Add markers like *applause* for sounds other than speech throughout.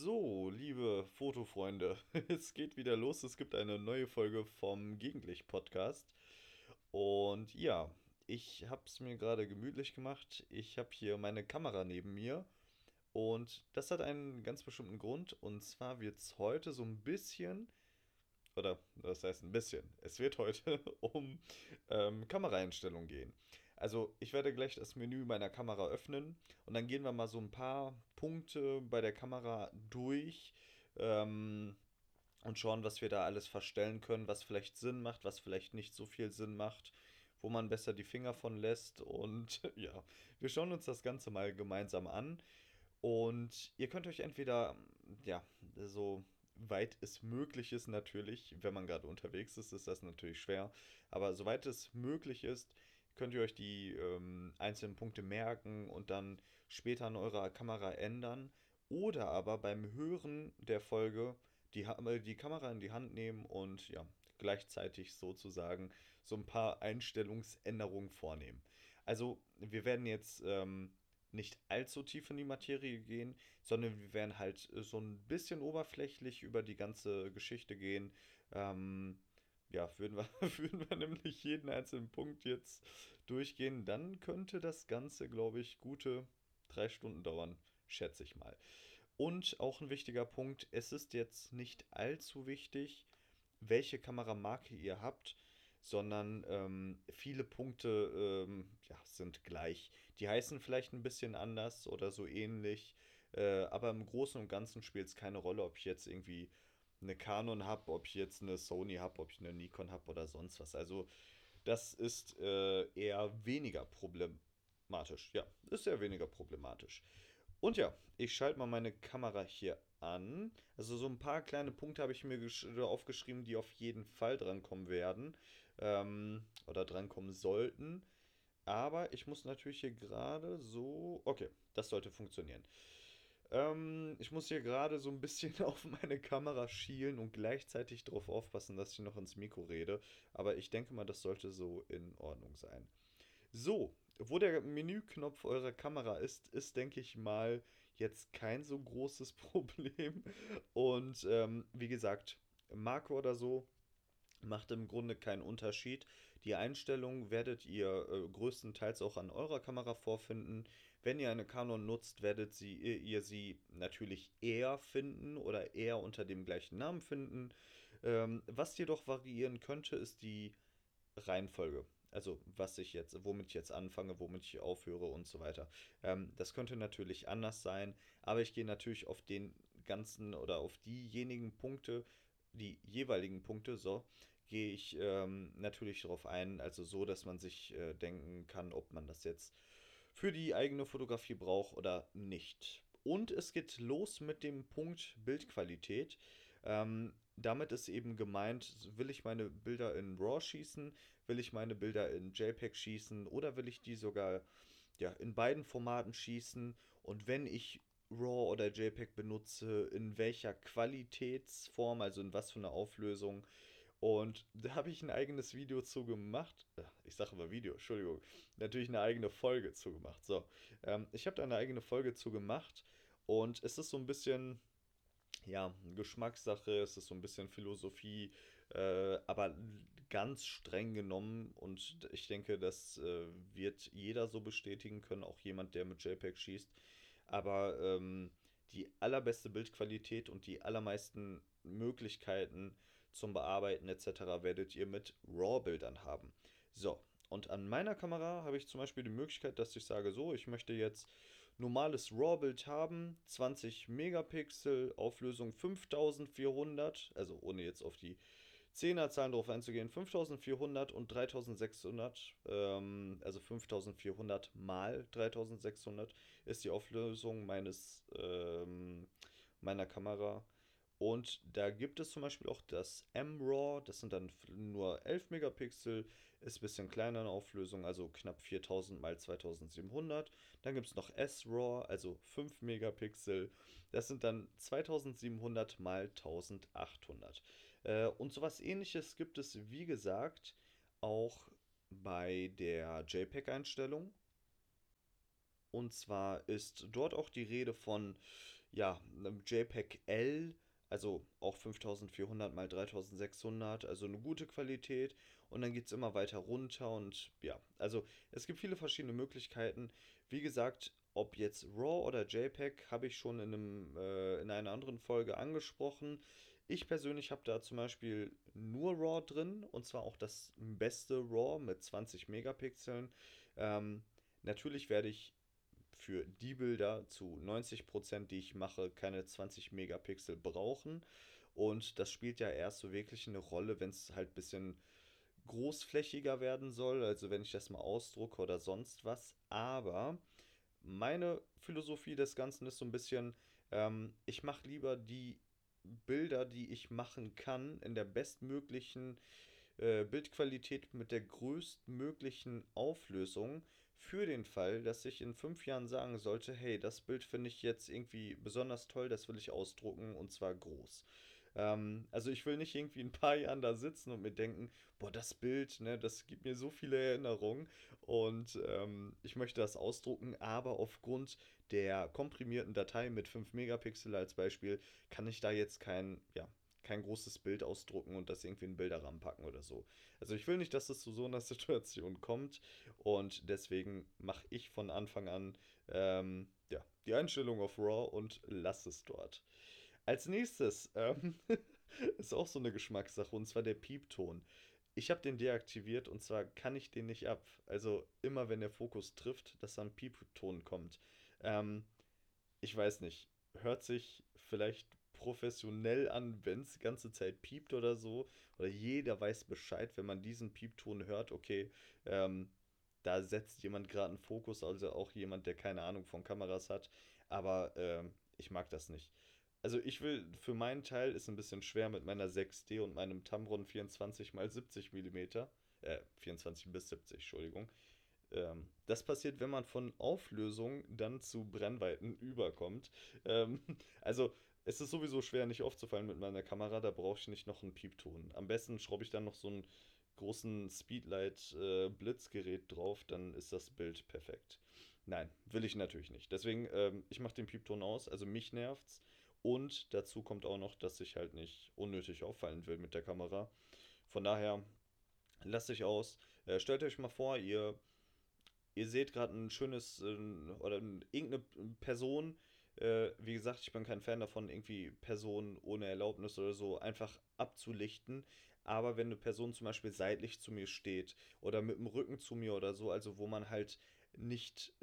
So, liebe Fotofreunde, *laughs* es geht wieder los. Es gibt eine neue Folge vom Gegenlicht-Podcast. Und ja, ich habe es mir gerade gemütlich gemacht. Ich habe hier meine Kamera neben mir. Und das hat einen ganz bestimmten Grund. Und zwar wird es heute so ein bisschen, oder das heißt ein bisschen, es wird heute *laughs* um ähm, Kameraeinstellungen gehen. Also ich werde gleich das Menü meiner Kamera öffnen und dann gehen wir mal so ein paar Punkte bei der Kamera durch ähm, und schauen, was wir da alles verstellen können, was vielleicht Sinn macht, was vielleicht nicht so viel Sinn macht, wo man besser die Finger von lässt. Und *laughs* ja, wir schauen uns das Ganze mal gemeinsam an. Und ihr könnt euch entweder, ja, so weit es möglich ist natürlich, wenn man gerade unterwegs ist, ist das natürlich schwer, aber soweit es möglich ist, könnt ihr euch die ähm, einzelnen Punkte merken und dann später an eurer Kamera ändern. Oder aber beim Hören der Folge die, äh, die Kamera in die Hand nehmen und ja, gleichzeitig sozusagen so ein paar Einstellungsänderungen vornehmen. Also wir werden jetzt ähm, nicht allzu tief in die Materie gehen, sondern wir werden halt so ein bisschen oberflächlich über die ganze Geschichte gehen. Ähm, ja, würden wir, *laughs* würden wir nämlich jeden einzelnen Punkt jetzt durchgehen, dann könnte das Ganze, glaube ich, gute drei Stunden dauern, schätze ich mal. Und auch ein wichtiger Punkt, es ist jetzt nicht allzu wichtig, welche Kameramarke ihr habt, sondern ähm, viele Punkte ähm, ja, sind gleich. Die heißen vielleicht ein bisschen anders oder so ähnlich, äh, aber im Großen und Ganzen spielt es keine Rolle, ob ich jetzt irgendwie eine Canon habe, ob ich jetzt eine Sony habe, ob ich eine Nikon habe oder sonst was. Also das ist äh, eher weniger problematisch. Ja, ist eher weniger problematisch. Und ja, ich schalte mal meine Kamera hier an. Also so ein paar kleine Punkte habe ich mir aufgeschrieben, die auf jeden Fall drankommen werden ähm, oder drankommen sollten. Aber ich muss natürlich hier gerade so... Okay, das sollte funktionieren. Ähm, ich muss hier gerade so ein bisschen *laughs* auf meine Kamera schielen und gleichzeitig darauf aufpassen, dass ich noch ins Mikro rede. Aber ich denke mal, das sollte so in Ordnung sein. So, wo der Menüknopf eurer Kamera ist, ist, denke ich mal, jetzt kein so großes *laughs* Problem. Und ähm, wie gesagt, Marco oder so macht im Grunde keinen Unterschied. Die Einstellungen werdet ihr äh, größtenteils auch an eurer Kamera vorfinden. Wenn ihr eine Canon nutzt, werdet sie, ihr sie natürlich eher finden oder eher unter dem gleichen Namen finden. Ähm, was jedoch variieren könnte, ist die Reihenfolge. Also was ich jetzt, womit ich jetzt anfange, womit ich aufhöre und so weiter. Ähm, das könnte natürlich anders sein, aber ich gehe natürlich auf den ganzen oder auf diejenigen Punkte, die jeweiligen Punkte, so, gehe ich ähm, natürlich darauf ein, also so, dass man sich äh, denken kann, ob man das jetzt für die eigene Fotografie braucht oder nicht. Und es geht los mit dem Punkt Bildqualität. Ähm, damit ist eben gemeint, will ich meine Bilder in RAW schießen, will ich meine Bilder in JPEG schießen oder will ich die sogar ja, in beiden Formaten schießen und wenn ich RAW oder JPEG benutze, in welcher Qualitätsform, also in was für eine Auflösung. Und da habe ich ein eigenes Video zu gemacht. Ich sage immer Video, Entschuldigung. Natürlich eine eigene Folge zu gemacht. So, ähm, ich habe da eine eigene Folge zu gemacht. Und es ist so ein bisschen, ja, Geschmackssache, es ist so ein bisschen Philosophie, äh, aber ganz streng genommen. Und ich denke, das äh, wird jeder so bestätigen können, auch jemand, der mit JPEG schießt. Aber ähm, die allerbeste Bildqualität und die allermeisten Möglichkeiten zum Bearbeiten etc. werdet ihr mit RAW-Bildern haben. So, und an meiner Kamera habe ich zum Beispiel die Möglichkeit, dass ich sage, so, ich möchte jetzt normales RAW-Bild haben, 20 Megapixel, Auflösung 5400, also ohne jetzt auf die 10er Zahlen drauf einzugehen, 5400 und 3600, ähm, also 5400 mal 3600 ist die Auflösung meines, ähm, meiner Kamera. Und da gibt es zum Beispiel auch das M-RAW, das sind dann nur 11 Megapixel, ist ein bisschen kleiner in Auflösung, also knapp 4000 x 2700. Dann gibt es noch S-RAW, also 5 Megapixel, das sind dann 2700 x 1800. Äh, und sowas ähnliches gibt es, wie gesagt, auch bei der JPEG-Einstellung. Und zwar ist dort auch die Rede von ja, JPEG L, also auch 5400 mal 3600, also eine gute Qualität. Und dann geht es immer weiter runter und ja, also es gibt viele verschiedene Möglichkeiten. Wie gesagt, ob jetzt RAW oder JPEG, habe ich schon in, einem, äh, in einer anderen Folge angesprochen. Ich persönlich habe da zum Beispiel nur RAW drin und zwar auch das beste RAW mit 20 Megapixeln. Ähm, natürlich werde ich für die Bilder zu 90%, die ich mache, keine 20 Megapixel brauchen. Und das spielt ja erst so wirklich eine Rolle, wenn es halt ein bisschen großflächiger werden soll, also wenn ich das mal ausdrucke oder sonst was. Aber meine Philosophie des Ganzen ist so ein bisschen, ähm, ich mache lieber die Bilder, die ich machen kann, in der bestmöglichen äh, Bildqualität mit der größtmöglichen Auflösung für den Fall, dass ich in fünf Jahren sagen sollte, hey, das Bild finde ich jetzt irgendwie besonders toll, das will ich ausdrucken und zwar groß. Ähm, also ich will nicht irgendwie ein paar Jahren da sitzen und mir denken, boah, das Bild, ne, das gibt mir so viele Erinnerungen und ähm, ich möchte das ausdrucken, aber aufgrund der komprimierten Datei mit 5 Megapixel als Beispiel kann ich da jetzt kein, ja, kein großes Bild ausdrucken und das irgendwie in Bilderrahmen packen oder so. Also ich will nicht, dass es zu so einer *laughs* Situation kommt und deswegen mache ich von Anfang an ähm, ja, die Einstellung auf RAW und lasse es dort. Als nächstes *laughs* ähm, ist auch so eine Geschmackssache und zwar der Piepton. Ich habe den deaktiviert und zwar kann ich den nicht ab. Also immer wenn der Fokus trifft, dass dann Piepton kommt. Ähm, ich weiß nicht, hört sich vielleicht professionell an, wenn es die ganze Zeit piept oder so. Oder jeder weiß Bescheid, wenn man diesen Piepton hört, okay, ähm, da setzt jemand gerade einen Fokus, also auch jemand, der keine Ahnung von Kameras hat. Aber ähm, ich mag das nicht. Also ich will, für meinen Teil ist ein bisschen schwer mit meiner 6D und meinem Tamron 24 x 70 mm. Äh, 24 bis 70, Entschuldigung. Ähm, das passiert, wenn man von Auflösung dann zu Brennweiten überkommt. Ähm, *laughs* also es ist sowieso schwer, nicht aufzufallen mit meiner Kamera, da brauche ich nicht noch einen Piepton. Am besten schraube ich dann noch so einen großen Speedlight-Blitzgerät äh, drauf, dann ist das Bild perfekt. Nein, will ich natürlich nicht. Deswegen, ähm, ich mache den Piepton aus, also mich nervt's. Und dazu kommt auch noch, dass ich halt nicht unnötig auffallen will mit der Kamera. Von daher lasst ich aus. Äh, stellt euch mal vor, ihr, ihr seht gerade ein schönes äh, oder irgendeine Person. Äh, wie gesagt, ich bin kein Fan davon, irgendwie Personen ohne Erlaubnis oder so einfach abzulichten. Aber wenn eine Person zum Beispiel seitlich zu mir steht oder mit dem Rücken zu mir oder so, also wo man halt nicht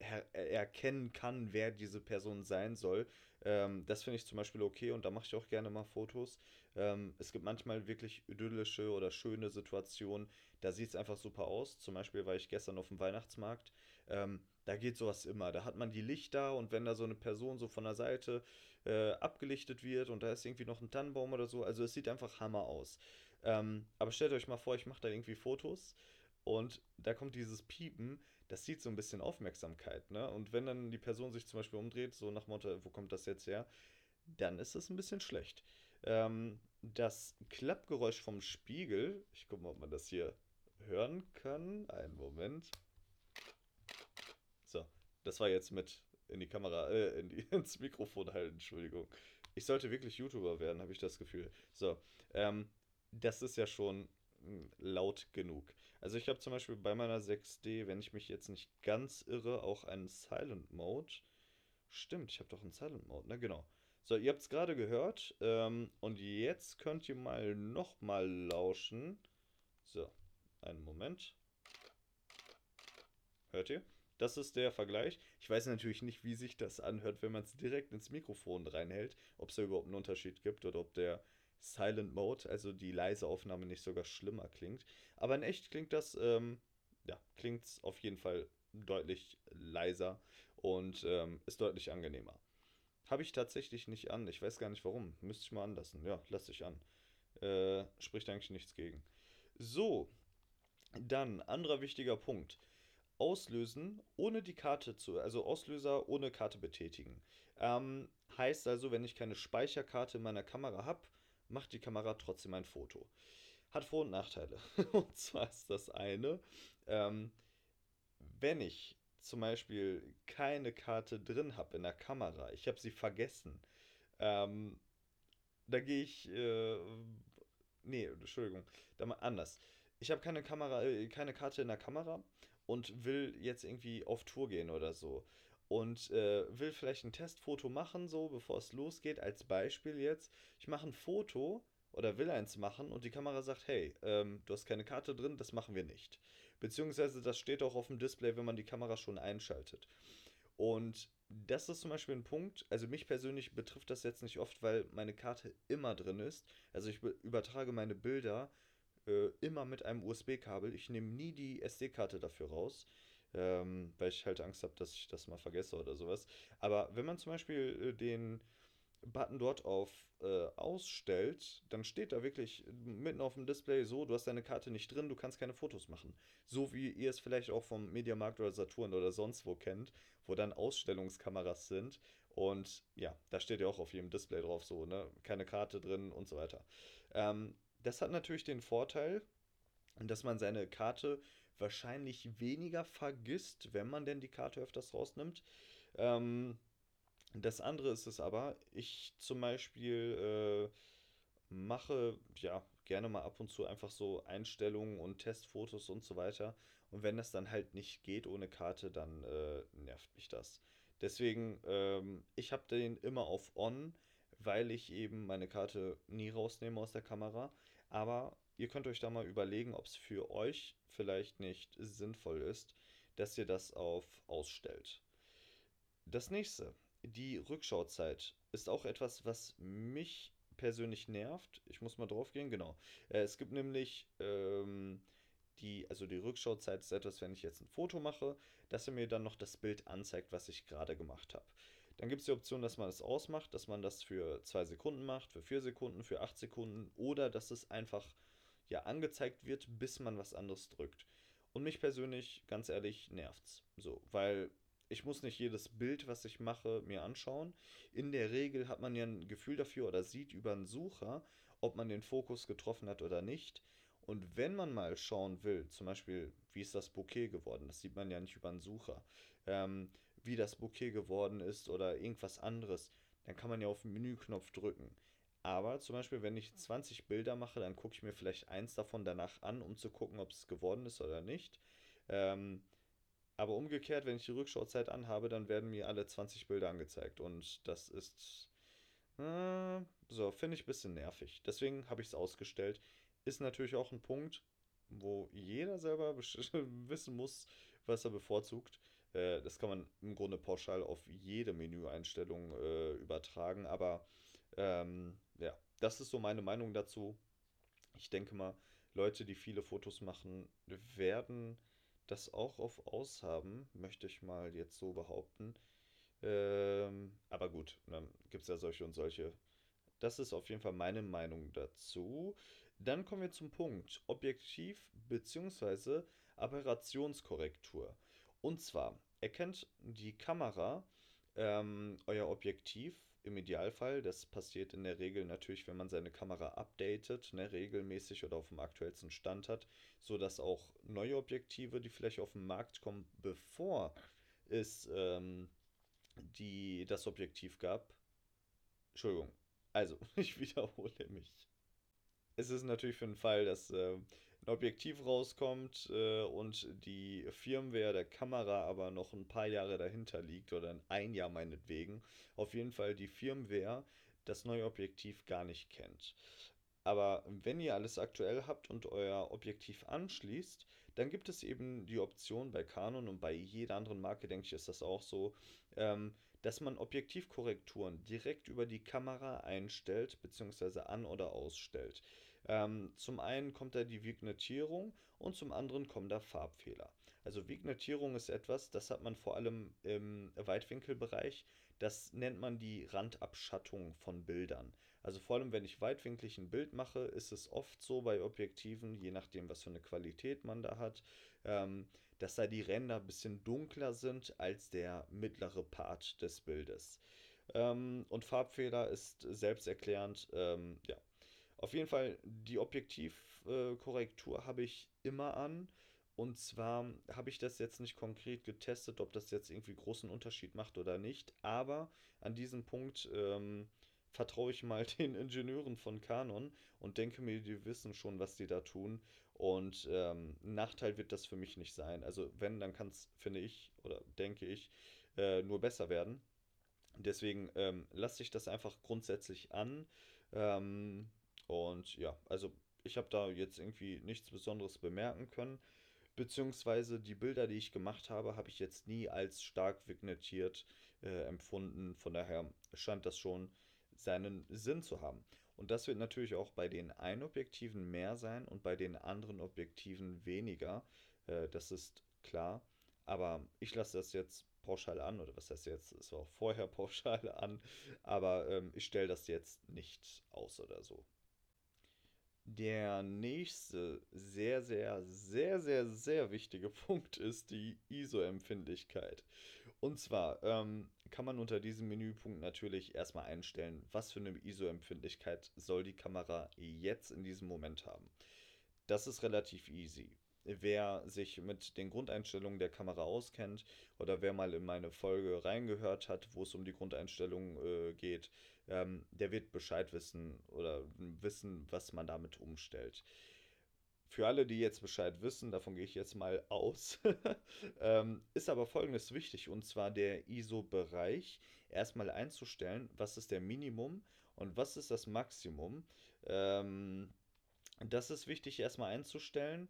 äh, erkennen kann, wer diese Person sein soll. Ähm, das finde ich zum Beispiel okay und da mache ich auch gerne mal Fotos. Ähm, es gibt manchmal wirklich idyllische oder schöne Situationen, da sieht es einfach super aus. Zum Beispiel war ich gestern auf dem Weihnachtsmarkt. Ähm, da geht sowas immer. Da hat man die Lichter und wenn da so eine Person so von der Seite äh, abgelichtet wird und da ist irgendwie noch ein Tannenbaum oder so, also es sieht einfach Hammer aus. Ähm, aber stellt euch mal vor, ich mache da irgendwie Fotos und da kommt dieses Piepen das zieht so ein bisschen Aufmerksamkeit, ne? Und wenn dann die Person sich zum Beispiel umdreht, so nach Motto, wo kommt das jetzt her, dann ist das ein bisschen schlecht. Ähm, das Klappgeräusch vom Spiegel, ich gucke mal, ob man das hier hören kann. Einen Moment. Das war jetzt mit in die Kamera, äh, in die, *laughs* ins Mikrofon halten, Entschuldigung. Ich sollte wirklich YouTuber werden, habe ich das Gefühl. So, ähm, das ist ja schon hm, laut genug. Also ich habe zum Beispiel bei meiner 6D, wenn ich mich jetzt nicht ganz irre, auch einen Silent Mode. Stimmt, ich habe doch einen Silent Mode, ne? Genau. So, ihr habt es gerade gehört. Ähm, und jetzt könnt ihr mal nochmal lauschen. So, einen Moment. Hört ihr? Das ist der Vergleich. Ich weiß natürlich nicht, wie sich das anhört, wenn man es direkt ins Mikrofon reinhält. Ob es da überhaupt einen Unterschied gibt oder ob der Silent Mode, also die leise Aufnahme nicht sogar schlimmer klingt. Aber in echt klingt das, ähm, ja, klingt auf jeden Fall deutlich leiser und ähm, ist deutlich angenehmer. Habe ich tatsächlich nicht an. Ich weiß gar nicht warum. Müsste ich mal anlassen. Ja, lasse ich an. Äh, spricht eigentlich nichts gegen. So, dann anderer wichtiger Punkt. Auslösen ohne die Karte zu, also Auslöser ohne Karte betätigen. Ähm, heißt also, wenn ich keine Speicherkarte in meiner Kamera habe, macht die Kamera trotzdem ein Foto. Hat Vor- und Nachteile. *laughs* und zwar ist das eine, ähm, wenn ich zum Beispiel keine Karte drin habe in der Kamera, ich habe sie vergessen, ähm, da gehe ich, äh, nee, Entschuldigung, da mal anders. Ich habe keine Kamera, äh, keine Karte in der Kamera und will jetzt irgendwie auf Tour gehen oder so. Und äh, will vielleicht ein Testfoto machen, so bevor es losgeht. Als Beispiel jetzt. Ich mache ein Foto oder will eins machen und die Kamera sagt, hey, ähm, du hast keine Karte drin, das machen wir nicht. Beziehungsweise das steht auch auf dem Display, wenn man die Kamera schon einschaltet. Und das ist zum Beispiel ein Punkt, also mich persönlich betrifft das jetzt nicht oft, weil meine Karte immer drin ist. Also ich übertrage meine Bilder äh, immer mit einem USB-Kabel. Ich nehme nie die SD-Karte dafür raus, ähm, weil ich halt Angst habe, dass ich das mal vergesse oder sowas. Aber wenn man zum Beispiel äh, den Button dort auf äh, ausstellt, dann steht da wirklich mitten auf dem Display so, du hast deine Karte nicht drin, du kannst keine Fotos machen. So wie ihr es vielleicht auch vom Mediamarkt oder Saturn oder sonst wo kennt, wo dann Ausstellungskameras sind. Und ja, da steht ja auch auf jedem Display drauf so, ne? Keine Karte drin und so weiter. Ähm, das hat natürlich den Vorteil, dass man seine Karte wahrscheinlich weniger vergisst, wenn man denn die Karte öfters rausnimmt. Ähm, das andere ist es aber, ich zum Beispiel äh, mache ja gerne mal ab und zu einfach so Einstellungen und Testfotos und so weiter. Und wenn das dann halt nicht geht ohne Karte, dann äh, nervt mich das. Deswegen, ähm, ich habe den immer auf On, weil ich eben meine Karte nie rausnehme aus der Kamera. Aber ihr könnt euch da mal überlegen, ob es für euch vielleicht nicht sinnvoll ist, dass ihr das auf Ausstellt. Das nächste, die Rückschauzeit ist auch etwas, was mich persönlich nervt. Ich muss mal drauf gehen, genau. Äh, es gibt nämlich ähm, die, also die Rückschauzeit ist etwas, wenn ich jetzt ein Foto mache, dass er mir dann noch das Bild anzeigt, was ich gerade gemacht habe. Dann gibt es die Option, dass man es das ausmacht, dass man das für 2 Sekunden macht, für 4 Sekunden, für 8 Sekunden oder dass es einfach ja angezeigt wird, bis man was anderes drückt. Und mich persönlich, ganz ehrlich, nervt's. So, weil ich muss nicht jedes Bild, was ich mache, mir anschauen. In der Regel hat man ja ein Gefühl dafür oder sieht über einen Sucher, ob man den Fokus getroffen hat oder nicht. Und wenn man mal schauen will, zum Beispiel, wie ist das Bouquet geworden, das sieht man ja nicht über einen Sucher, ähm, wie das Bouquet geworden ist oder irgendwas anderes, dann kann man ja auf den Menüknopf drücken. Aber zum Beispiel, wenn ich 20 Bilder mache, dann gucke ich mir vielleicht eins davon danach an, um zu gucken, ob es geworden ist oder nicht. Ähm, aber umgekehrt, wenn ich die Rückschauzeit anhabe, dann werden mir alle 20 Bilder angezeigt. Und das ist. Äh, so, finde ich ein bisschen nervig. Deswegen habe ich es ausgestellt. Ist natürlich auch ein Punkt, wo jeder selber *laughs* wissen muss, was er bevorzugt. Äh, das kann man im Grunde pauschal auf jede Menüeinstellung äh, übertragen. Aber ähm, ja, das ist so meine Meinung dazu. Ich denke mal, Leute, die viele Fotos machen, werden das auch auf Aus haben, möchte ich mal jetzt so behaupten. Ähm, aber gut, dann gibt es ja solche und solche. Das ist auf jeden Fall meine Meinung dazu. Dann kommen wir zum Punkt Objektiv bzw. Aberrationskorrektur. Und zwar erkennt die Kamera ähm, euer Objektiv im Idealfall, das passiert in der Regel natürlich, wenn man seine Kamera updatet, ne, regelmäßig oder auf dem aktuellsten Stand hat, sodass auch neue Objektive, die vielleicht auf den Markt kommen, bevor es ähm, die, das Objektiv gab. Entschuldigung, also *laughs* ich wiederhole mich. Es ist natürlich für den Fall, dass äh, ein Objektiv rauskommt äh, und die Firmware der Kamera aber noch ein paar Jahre dahinter liegt oder ein Jahr meinetwegen, auf jeden Fall die Firmware das neue Objektiv gar nicht kennt. Aber wenn ihr alles aktuell habt und euer Objektiv anschließt, dann gibt es eben die Option bei Canon und bei jeder anderen Marke, denke ich, ist das auch so, ähm, dass man Objektivkorrekturen direkt über die Kamera einstellt bzw. an- oder ausstellt. Ähm, zum einen kommt da die Vignettierung und zum anderen kommen da Farbfehler. Also Vignettierung ist etwas, das hat man vor allem im Weitwinkelbereich. Das nennt man die Randabschattung von Bildern. Also vor allem, wenn ich weitwinklig ein Bild mache, ist es oft so bei Objektiven, je nachdem, was für eine Qualität man da hat, ähm, dass da die Ränder ein bisschen dunkler sind als der mittlere Part des Bildes. Ähm, und Farbfehler ist selbsterklärend, ähm, ja, auf jeden Fall, die Objektivkorrektur habe ich immer an. Und zwar habe ich das jetzt nicht konkret getestet, ob das jetzt irgendwie großen Unterschied macht oder nicht. Aber an diesem Punkt ähm, vertraue ich mal *laughs* den Ingenieuren von Canon und denke mir, die wissen schon, was die da tun. Und ähm, Nachteil wird das für mich nicht sein. Also wenn, dann kann es, finde ich oder denke ich, äh, nur besser werden. Deswegen ähm, lasse ich das einfach grundsätzlich an. Ähm, und ja, also ich habe da jetzt irgendwie nichts Besonderes bemerken können. Beziehungsweise die Bilder, die ich gemacht habe, habe ich jetzt nie als stark vignettiert äh, empfunden. Von daher scheint das schon seinen Sinn zu haben. Und das wird natürlich auch bei den einen Objektiven mehr sein und bei den anderen Objektiven weniger. Äh, das ist klar. Aber ich lasse das jetzt pauschal an, oder was heißt jetzt, es war auch vorher *laughs* pauschal an, aber ähm, ich stelle das jetzt nicht aus oder so. Der nächste sehr, sehr, sehr, sehr, sehr wichtige *laughs* Punkt ist die ISO-Empfindlichkeit. Und zwar ähm, kann man unter diesem Menüpunkt natürlich erstmal einstellen, was für eine ISO-Empfindlichkeit soll die Kamera jetzt in diesem Moment haben. Das ist relativ easy wer sich mit den Grundeinstellungen der Kamera auskennt oder wer mal in meine Folge reingehört hat, wo es um die Grundeinstellungen äh, geht, ähm, der wird Bescheid wissen oder wissen, was man damit umstellt. Für alle, die jetzt Bescheid wissen, davon gehe ich jetzt mal *laughs* aus, *laughs* ähm, ist aber folgendes wichtig und zwar der ISO-Bereich erstmal einzustellen, was ist der Minimum und was ist das Maximum. Ähm, das ist wichtig erstmal einzustellen.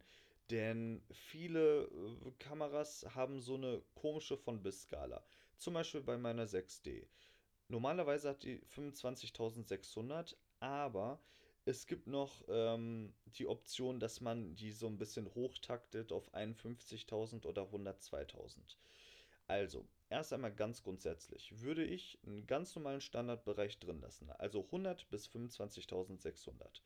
Denn viele äh, Kameras haben so eine komische von bis Skala. Zum Beispiel bei meiner 6D. Normalerweise hat die 25.600, aber es gibt noch ähm, die Option, dass man die so ein bisschen hochtaktet auf 51.000 oder 102.000. Also, erst einmal ganz grundsätzlich würde ich einen ganz normalen Standardbereich drin lassen, also 100 bis 25.600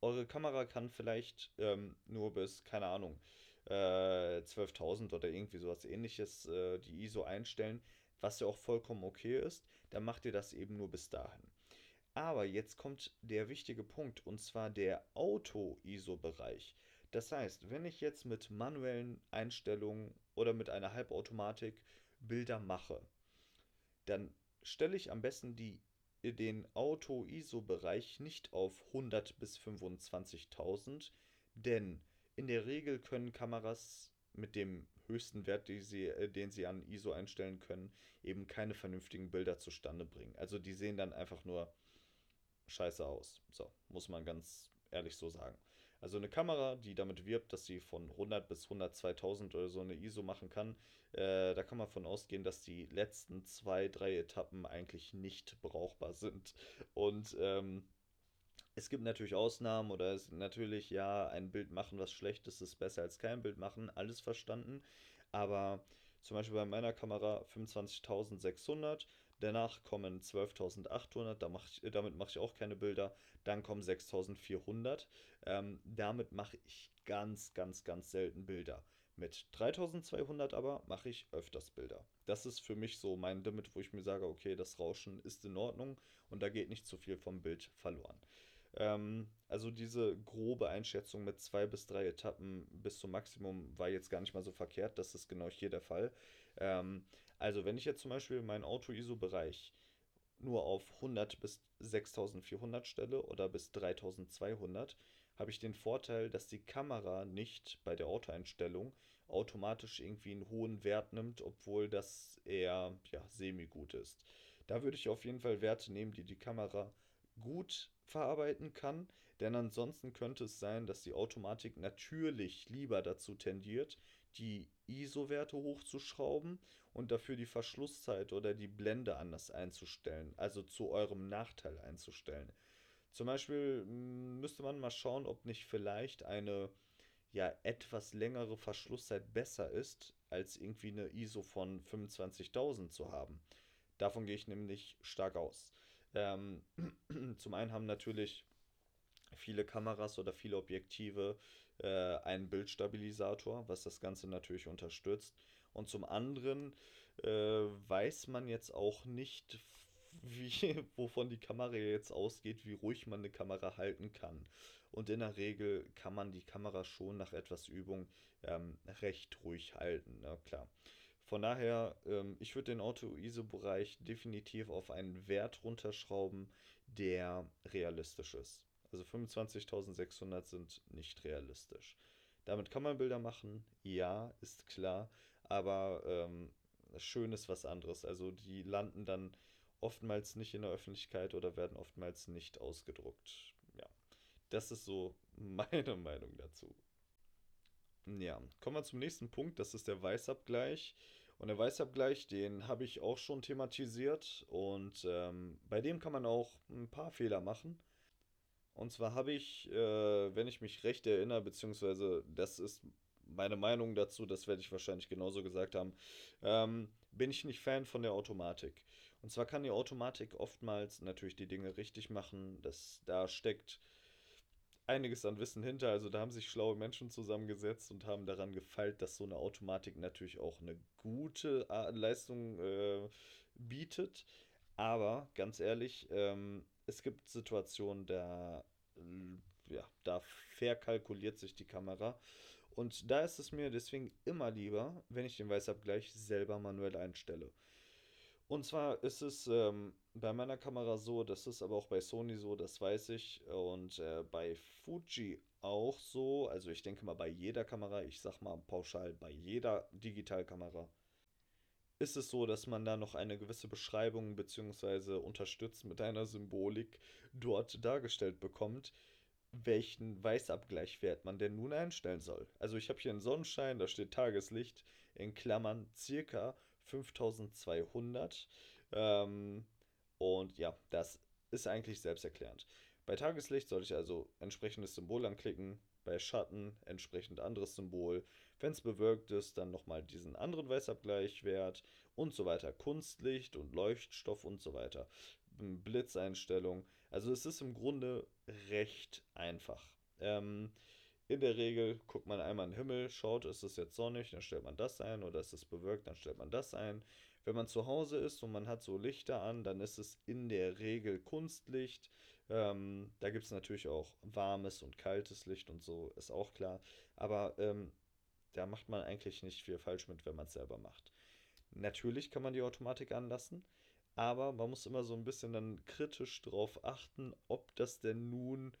eure Kamera kann vielleicht ähm, nur bis, keine Ahnung, äh, 12.000 oder irgendwie sowas ähnliches äh, die ISO einstellen, was ja auch vollkommen okay ist. Dann macht ihr das eben nur bis dahin. Aber jetzt kommt der wichtige Punkt und zwar der Auto-ISO-Bereich. Das heißt, wenn ich jetzt mit manuellen Einstellungen oder mit einer Halbautomatik Bilder mache, dann stelle ich am besten die den Auto-ISO-Bereich nicht auf 100 bis 25.000, denn in der Regel können Kameras mit dem höchsten Wert, den sie, äh, den sie an ISO einstellen können, eben keine vernünftigen Bilder zustande bringen. Also die sehen dann einfach nur scheiße aus. So, muss man ganz ehrlich so sagen. Also eine Kamera, die damit wirbt, dass sie von 100 bis 102.000 oder so eine ISO machen kann, äh, da kann man von ausgehen, dass die letzten zwei, drei Etappen eigentlich nicht brauchbar sind. Und ähm, es gibt natürlich Ausnahmen oder es natürlich, ja, ein Bild machen, was schlecht ist, ist besser als kein Bild machen, alles verstanden. Aber zum Beispiel bei meiner Kamera 25.600, danach kommen 12.800, da mach ich, damit mache ich auch keine Bilder, dann kommen 6.400. Ähm, damit mache ich ganz, ganz, ganz selten Bilder. Mit 3200 aber mache ich öfters Bilder. Das ist für mich so mein Limit, wo ich mir sage, okay, das Rauschen ist in Ordnung und da geht nicht zu viel vom Bild verloren. Ähm, also diese grobe Einschätzung mit zwei bis drei Etappen bis zum Maximum war jetzt gar nicht mal so verkehrt. Das ist genau hier der Fall. Ähm, also wenn ich jetzt zum Beispiel meinen Auto-ISO-Bereich nur auf 100 bis 6400 stelle oder bis 3200, habe ich den Vorteil, dass die Kamera nicht bei der Autoeinstellung automatisch irgendwie einen hohen Wert nimmt, obwohl das eher ja, semi-gut ist. Da würde ich auf jeden Fall Werte nehmen, die die Kamera gut verarbeiten kann, denn ansonsten könnte es sein, dass die Automatik natürlich lieber dazu tendiert, die ISO-Werte hochzuschrauben und dafür die Verschlusszeit oder die Blende anders einzustellen, also zu eurem Nachteil einzustellen. Zum Beispiel hm, müsste man mal schauen, ob nicht vielleicht eine ja etwas längere Verschlusszeit besser ist, als irgendwie eine ISO von 25.000 zu haben. Davon gehe ich nämlich stark aus. Ähm, *clears throat* zum einen haben natürlich viele Kameras oder viele Objektive äh, einen Bildstabilisator, was das Ganze natürlich unterstützt. Und zum anderen äh, weiß man jetzt auch nicht, wie, *laughs* wovon die Kamera jetzt ausgeht, wie ruhig man eine Kamera halten kann. Und in der Regel kann man die Kamera schon nach etwas Übung ähm, recht ruhig halten, na klar. Von daher, ähm, ich würde den Auto-ISO-Bereich definitiv auf einen Wert runterschrauben, der realistisch ist. Also 25.600 sind nicht realistisch. Damit kann man Bilder machen, ja, ist klar, aber ähm, schön ist was anderes. Also die landen dann oftmals nicht in der Öffentlichkeit oder werden oftmals nicht ausgedruckt. Ja, das ist so *laughs* meine Meinung dazu. Ja, kommen wir zum nächsten Punkt, das ist der Weißabgleich. Und der Weißabgleich, den habe ich auch schon thematisiert und ähm, bei dem kann man auch ein paar Fehler machen. Und zwar habe ich, äh, wenn ich mich recht erinnere, beziehungsweise das ist meine Meinung dazu, das werde ich wahrscheinlich genauso gesagt haben, ähm, bin ich nicht Fan von der Automatik. Und zwar kann die Automatik oftmals natürlich die Dinge richtig machen. Das, da steckt einiges an Wissen hinter. Also da haben sich schlaue Menschen zusammengesetzt und haben daran gefeilt, dass so eine Automatik natürlich auch eine gute Leistung äh, bietet. Aber ganz ehrlich, ähm, es gibt Situationen, da, äh, ja, da verkalkuliert sich die Kamera. Und da ist es mir deswegen immer lieber, wenn ich den Weißabgleich selber manuell einstelle. Und zwar ist es ähm, bei meiner Kamera so, das ist aber auch bei Sony so, das weiß ich. Und äh, bei Fuji auch so. Also ich denke mal bei jeder Kamera, ich sag mal pauschal bei jeder Digitalkamera, ist es so, dass man da noch eine gewisse Beschreibung bzw. unterstützt mit einer Symbolik dort dargestellt bekommt, welchen Weißabgleichwert man denn nun einstellen soll. Also ich habe hier einen Sonnenschein, da steht Tageslicht in Klammern circa 5200. Ähm, und ja, das ist eigentlich selbsterklärend. Bei Tageslicht sollte ich also entsprechendes Symbol anklicken, bei Schatten entsprechend anderes Symbol. Wenn es bewölkt ist, dann nochmal diesen anderen Weißabgleichwert und so weiter. Kunstlicht und Leuchtstoff und so weiter. Blitzeinstellung. Also es ist im Grunde recht einfach. Ähm, in der Regel guckt man einmal in den Himmel, schaut, ist es jetzt sonnig, dann stellt man das ein oder ist es bewölkt, dann stellt man das ein. Wenn man zu Hause ist und man hat so Lichter an, dann ist es in der Regel Kunstlicht. Ähm, da gibt es natürlich auch warmes und kaltes Licht und so, ist auch klar. Aber ähm, da macht man eigentlich nicht viel falsch mit, wenn man es selber macht. Natürlich kann man die Automatik anlassen, aber man muss immer so ein bisschen dann kritisch drauf achten, ob das denn nun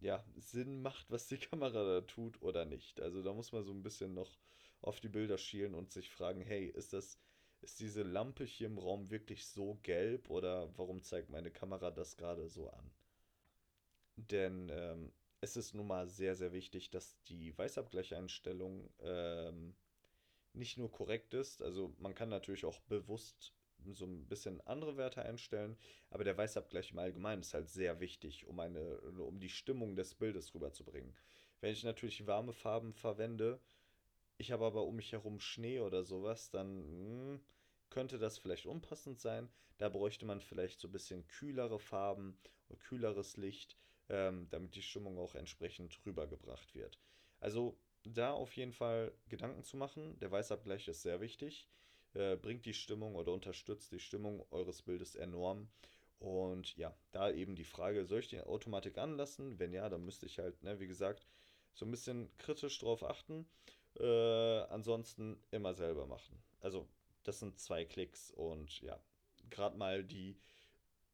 ja, Sinn macht, was die *laughs* Kamera da tut oder nicht. Also da muss man so ein bisschen noch auf die Bilder schielen und sich fragen, hey, ist das, ist diese Lampe hier im Raum wirklich so gelb oder warum zeigt meine Kamera das gerade so an? Denn ähm, es ist nun mal sehr, sehr wichtig, dass die Weißabgleicheinstellung ähm, nicht nur korrekt ist. Also man kann natürlich auch bewusst so ein bisschen andere Werte einstellen, aber der Weißabgleich im Allgemeinen ist halt sehr wichtig, um, eine, um die Stimmung des Bildes rüberzubringen. Wenn ich natürlich warme Farben verwende, ich habe aber um mich herum Schnee oder sowas, dann mh, hm, könnte das vielleicht unpassend sein. Da bräuchte man vielleicht so ein bisschen kühlere Farben kühleres Licht, ähm, damit die Stimmung auch entsprechend rübergebracht wird. Also da auf jeden Fall Gedanken zu machen. Der Weißabgleich ist sehr wichtig. Äh, bringt die Stimmung oder unterstützt die Stimmung eures Bildes enorm. Und ja, da eben die Frage, soll ich die Automatik anlassen? Wenn ja, dann müsste ich halt, ne, wie gesagt, so ein bisschen kritisch drauf achten. Äh, ansonsten immer selber machen. Also, das sind zwei Klicks und ja, gerade mal die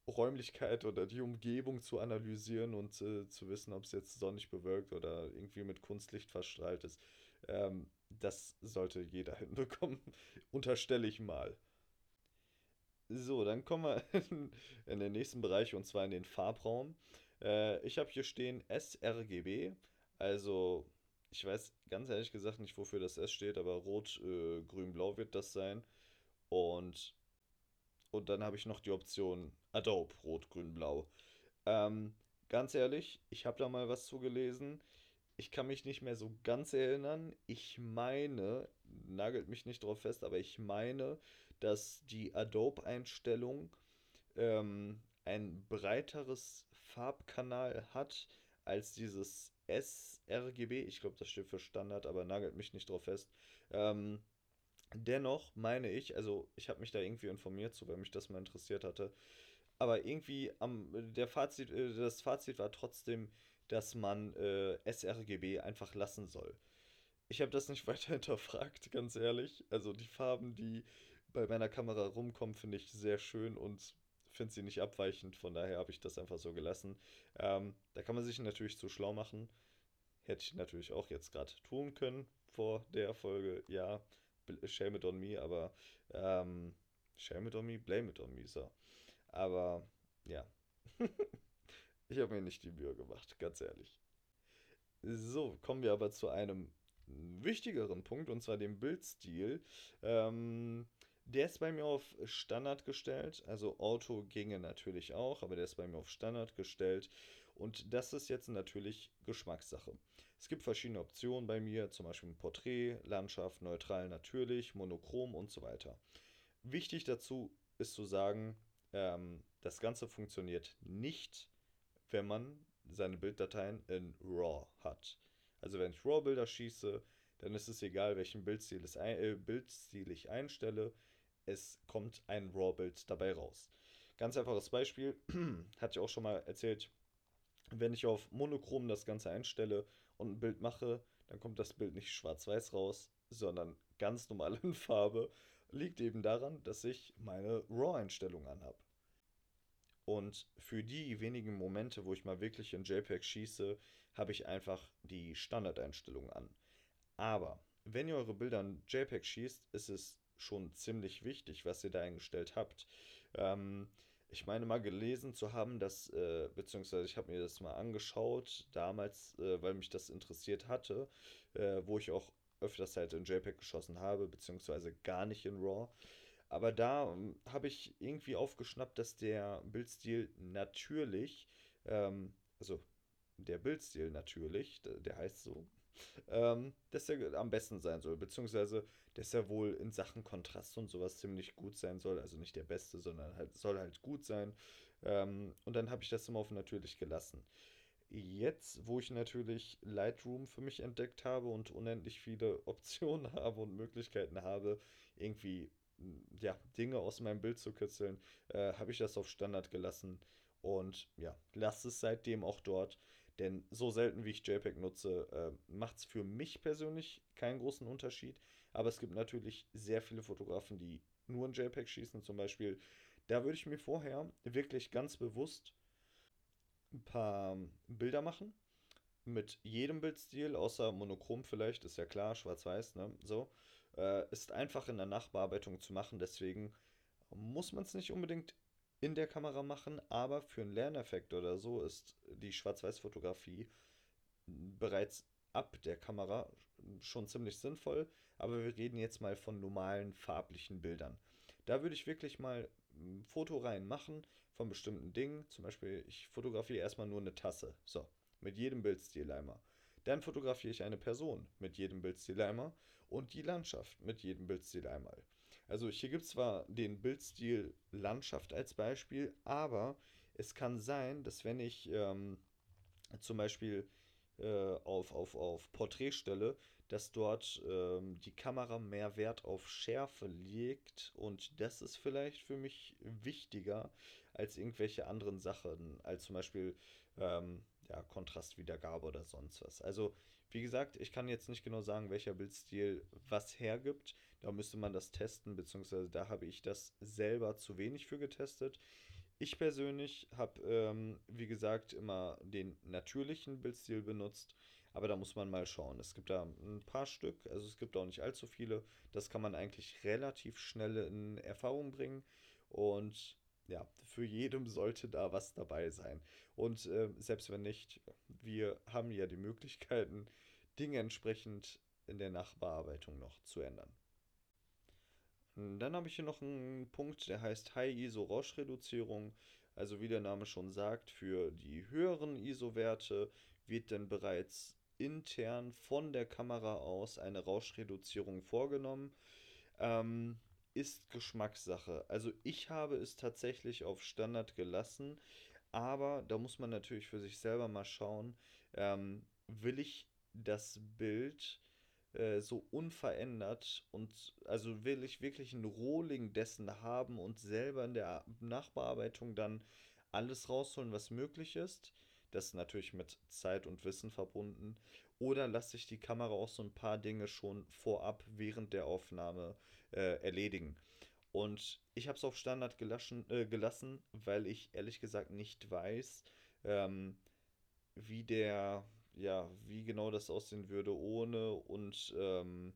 Räumlichkeit oder die Umgebung zu analysieren und äh, zu wissen, ob es jetzt sonnig bewölkt oder irgendwie mit Kunstlicht verstrahlt ist. Ähm, das sollte jeder *laughs* hinbekommen, unterstelle ich mal. So, dann kommen wir in, *laughs* in den nächsten Bereich und zwar in den Farbraum. Äh, ich habe hier stehen sRGB, also ich weiß ganz ehrlich gesagt nicht, wofür das S steht, aber rot, äh, grün, blau wird das sein. Und, und dann habe ich noch die Option Adobe, rot, grün, blau. Ähm, ganz ehrlich, ich habe da mal was zugelesen ich kann mich nicht mehr so ganz erinnern. Ich meine, nagelt mich nicht drauf fest, aber ich meine, dass die Adobe-Einstellung ähm, ein breiteres Farbkanal hat als dieses sRGB. Ich glaube, das steht für Standard, aber nagelt mich nicht drauf fest. Ähm, Dennoch meine ich, also ich habe mich da irgendwie informiert, so weil mich das mal interessiert hatte, aber irgendwie am der Fazit, äh, das Fazit war trotzdem, dass man äh, sRGB einfach lassen soll. Ich habe das nicht *laughs* weiter hinterfragt, ganz ehrlich. Also die Farben, die bei meiner Kamera rumkommen, finde ich sehr schön und finde sie nicht abweichend. Von daher habe ich das einfach so gelassen. Ähm, da kann man sich natürlich zu schlau machen. Hätte ich natürlich auch jetzt gerade tun können vor der Folge. Ja, shame it on me, aber ähm, shame it on me, blame it on me, so. Aber ja, *laughs* ich habe mir nicht die Mühe gemacht, ganz ehrlich. So, kommen wir aber zu einem wichtigeren Punkt, und zwar dem Bildstil. Ähm, der ist bei mir auf Standard gestellt, also Auto ginge natürlich auch, aber der ist bei mir auf Standard gestellt. Und das ist jetzt natürlich Geschmackssache. Es gibt verschiedene Optionen bei mir, zum Beispiel Porträt, Landschaft, neutral natürlich, monochrom und so weiter. Wichtig dazu ist zu sagen, ähm, das Ganze funktioniert nicht, wenn man seine Bilddateien in RAW hat. Also wenn ich RAW-Bilder schieße, dann ist es egal, welchen Bildstil, es, äh, Bildstil ich einstelle, es kommt ein RAW-Bild dabei raus. Ganz einfaches Beispiel, *clears throat* hatte ich auch schon mal erzählt, wenn ich auf Monochrom das Ganze einstelle und ein Bild mache, dann kommt das Bild nicht schwarz-weiß raus, sondern ganz normal in Farbe. Liegt eben daran, dass ich meine RAW-Einstellung anhabe. Und für die wenigen Momente, wo ich mal wirklich in JPEG schieße, habe ich einfach die Standardeinstellung an. Aber wenn ihr eure Bilder in JPEG schießt, ist es schon ziemlich wichtig, was ihr da eingestellt habt. Ähm, ich meine mal gelesen zu haben, dass, äh, beziehungsweise ich habe mir das mal angeschaut, damals, äh, weil mich das interessiert hatte, äh, wo ich auch öfters halt in JPEG geschossen habe, beziehungsweise gar nicht in RAW. Aber da ähm, habe ich irgendwie aufgeschnappt, dass der Bildstil natürlich, ähm, also der Bildstil natürlich, der heißt so, ähm, dass er am besten sein soll, beziehungsweise dass er wohl in Sachen Kontrast und sowas ziemlich gut sein soll. Also nicht der beste, sondern halt soll halt gut sein. Ähm, und dann habe ich das immer auf natürlich gelassen. Jetzt, wo ich natürlich Lightroom für mich entdeckt habe und unendlich viele *laughs* Optionen habe und Möglichkeiten habe, irgendwie ja, Dinge aus meinem Bild zu kitzeln, äh, habe ich das auf Standard gelassen und ja, lasse es seitdem auch dort. Denn so selten wie ich JPEG nutze, äh, macht es für mich persönlich keinen großen Unterschied. Aber es gibt natürlich sehr viele Fotografen, die nur in JPEG schießen. Zum Beispiel, da würde ich mir vorher wirklich ganz bewusst ein paar Bilder machen. Mit jedem Bildstil, außer monochrom vielleicht, ist ja klar, schwarz-weiß, ne? So. Äh, ist einfach in der Nachbearbeitung zu machen. Deswegen muss man es nicht unbedingt in der Kamera machen, aber für einen Lerneffekt oder so ist die Schwarz-Weiß-Fotografie bereits ab der Kamera schon ziemlich sinnvoll, aber wir reden jetzt mal von normalen farblichen Bildern. Da würde ich wirklich mal Fotoreihen machen von bestimmten Dingen. Zum Beispiel, ich fotografiere erstmal nur eine Tasse. So, mit jedem Bildstil einmal. Dann fotografiere ich eine Person mit jedem Bildstil einmal und die Landschaft mit jedem Bildstil einmal. Also hier gibt es zwar den Bildstil Landschaft als Beispiel, aber es kann sein, dass wenn ich ähm, zum Beispiel äh, auf, auf, auf Porträt stelle, dass dort ähm, die Kamera mehr Wert auf Schärfe legt und das ist vielleicht für mich wichtiger als irgendwelche anderen Sachen, als zum Beispiel ähm, ja, Kontrastwiedergabe oder sonst was. Also wie gesagt, ich kann jetzt nicht genau sagen, welcher Bildstil was hergibt. Da müsste man das testen, beziehungsweise da habe ich das selber zu wenig für getestet. Ich persönlich habe, ähm, wie gesagt, immer den natürlichen Bildstil benutzt, aber da muss man mal schauen. Es gibt da ein paar Stück, also es gibt auch nicht allzu viele. Das kann man eigentlich relativ schnell in Erfahrung bringen und ja, für jedem sollte da was dabei sein. Und äh, selbst wenn nicht, wir haben ja die Möglichkeiten, Dinge entsprechend in der Nachbearbeitung noch zu ändern. Dann habe ich hier noch einen Punkt, der heißt High ISO Rauschreduzierung. Also wie der Name schon sagt, für die höheren ISO-Werte wird dann bereits intern von der Kamera aus eine Rauschreduzierung vorgenommen. Ähm, ist Geschmackssache. Also ich habe es tatsächlich auf Standard gelassen, aber da muss man natürlich für sich selber mal schauen, ähm, will ich das Bild äh, so unverändert und also will ich wirklich ein Rohling dessen haben und selber in der Nachbearbeitung dann alles rausholen, was möglich ist. Das ist natürlich mit Zeit und Wissen verbunden. Oder lasse ich die Kamera auch so ein paar Dinge schon vorab während der Aufnahme äh, erledigen. Und ich habe es auf Standard gelassen, äh, gelassen, weil ich ehrlich gesagt nicht weiß, ähm, wie der, ja, wie genau das aussehen würde ohne und ähm,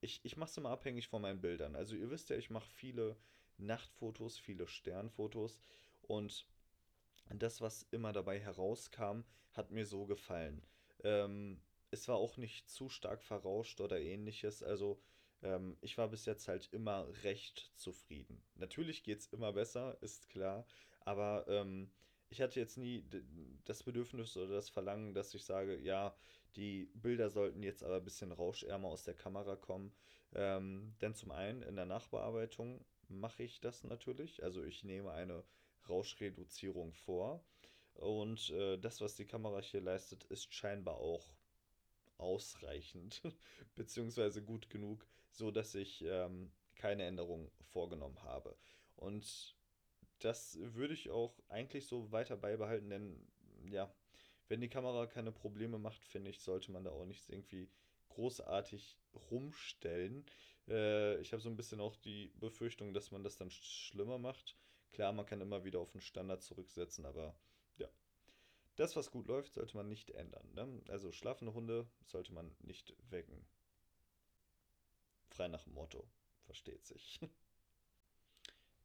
ich, ich mache es immer abhängig von meinen Bildern. Also ihr wisst ja, ich mache viele Nachtfotos, viele Sternfotos und das, was immer dabei herauskam, hat mir so gefallen. Ähm, es war auch nicht zu stark verrauscht oder ähnliches. Also ähm, ich war bis jetzt halt immer recht zufrieden. Natürlich geht es immer besser, ist klar. Aber ähm, ich hatte jetzt nie das Bedürfnis oder das Verlangen, dass ich sage, ja, die Bilder sollten jetzt aber ein bisschen rauschärmer aus der Kamera kommen. Ähm, denn zum einen in der Nachbearbeitung mache ich das natürlich. Also ich nehme eine Rauschreduzierung vor. Und äh, das, was die Kamera hier leistet, ist scheinbar auch ausreichend, *laughs* beziehungsweise gut genug, so dass ich ähm, keine Änderung vorgenommen habe. Und das würde ich auch eigentlich so weiter beibehalten, denn ja, wenn die Kamera keine Probleme macht, finde ich, sollte man da auch nicht irgendwie großartig rumstellen. Äh, ich habe so ein bisschen auch die Befürchtung, dass man das dann schlimmer macht. Klar, man kann immer wieder auf den Standard zurücksetzen, aber ja. Das, was gut läuft, sollte man nicht ändern. Ne? Also schlafende Hunde sollte man nicht wecken. Frei nach dem Motto. Versteht sich. *laughs*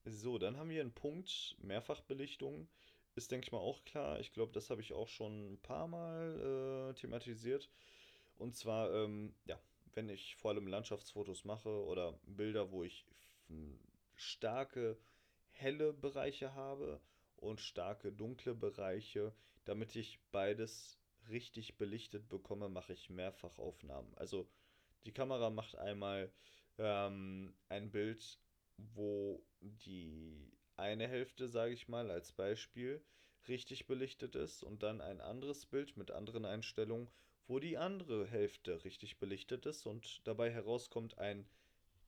So, dann haben wir einen Punkt, Mehrfachbelichtung. Ist, denke ich mal, auch klar. Ich glaube, das habe ich auch schon ein paar Mal äh, thematisiert. Und zwar, ähm, ja, wenn ich vor allem Landschaftsfotos mache oder Bilder, wo ich starke helle Bereiche habe und starke dunkle Bereiche. Damit ich beides richtig belichtet bekomme, mache ich Mehrfachaufnahmen. Also die Kamera macht einmal ähm, ein Bild, wo die eine Hälfte, sage ich mal, als Beispiel richtig belichtet ist und dann ein anderes Bild mit anderen Einstellungen, wo die andere Hälfte richtig belichtet ist und dabei herauskommt ein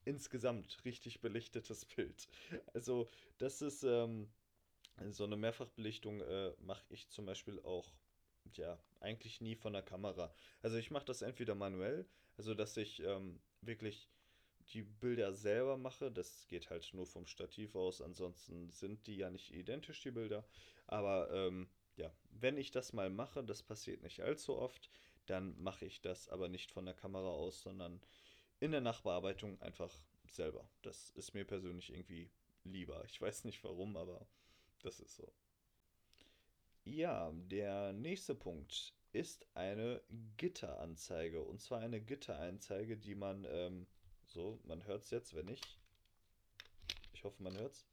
insgesamt richtig belichtetes *laughs* Bild. Also das ist ähm, so eine Mehrfachbelichtung äh, mache ich zum Beispiel auch ja eigentlich nie von der Kamera. Also ich mache das entweder manuell, also dass ich ähm, wirklich die Bilder selber mache. Das geht halt nur vom Stativ aus. Ansonsten sind die ja nicht identisch, die Bilder. Aber ähm, ja, wenn ich das mal mache, das passiert nicht allzu oft, dann mache ich das aber nicht von der Kamera aus, sondern in der Nachbearbeitung einfach selber. Das ist mir persönlich irgendwie lieber. Ich weiß nicht warum, aber das ist so. Ja, der nächste Punkt ist eine Gitteranzeige. Und zwar eine Gitteranzeige, die man, ähm, so, man hört es jetzt, wenn ich. Ich hoffe, man hört es.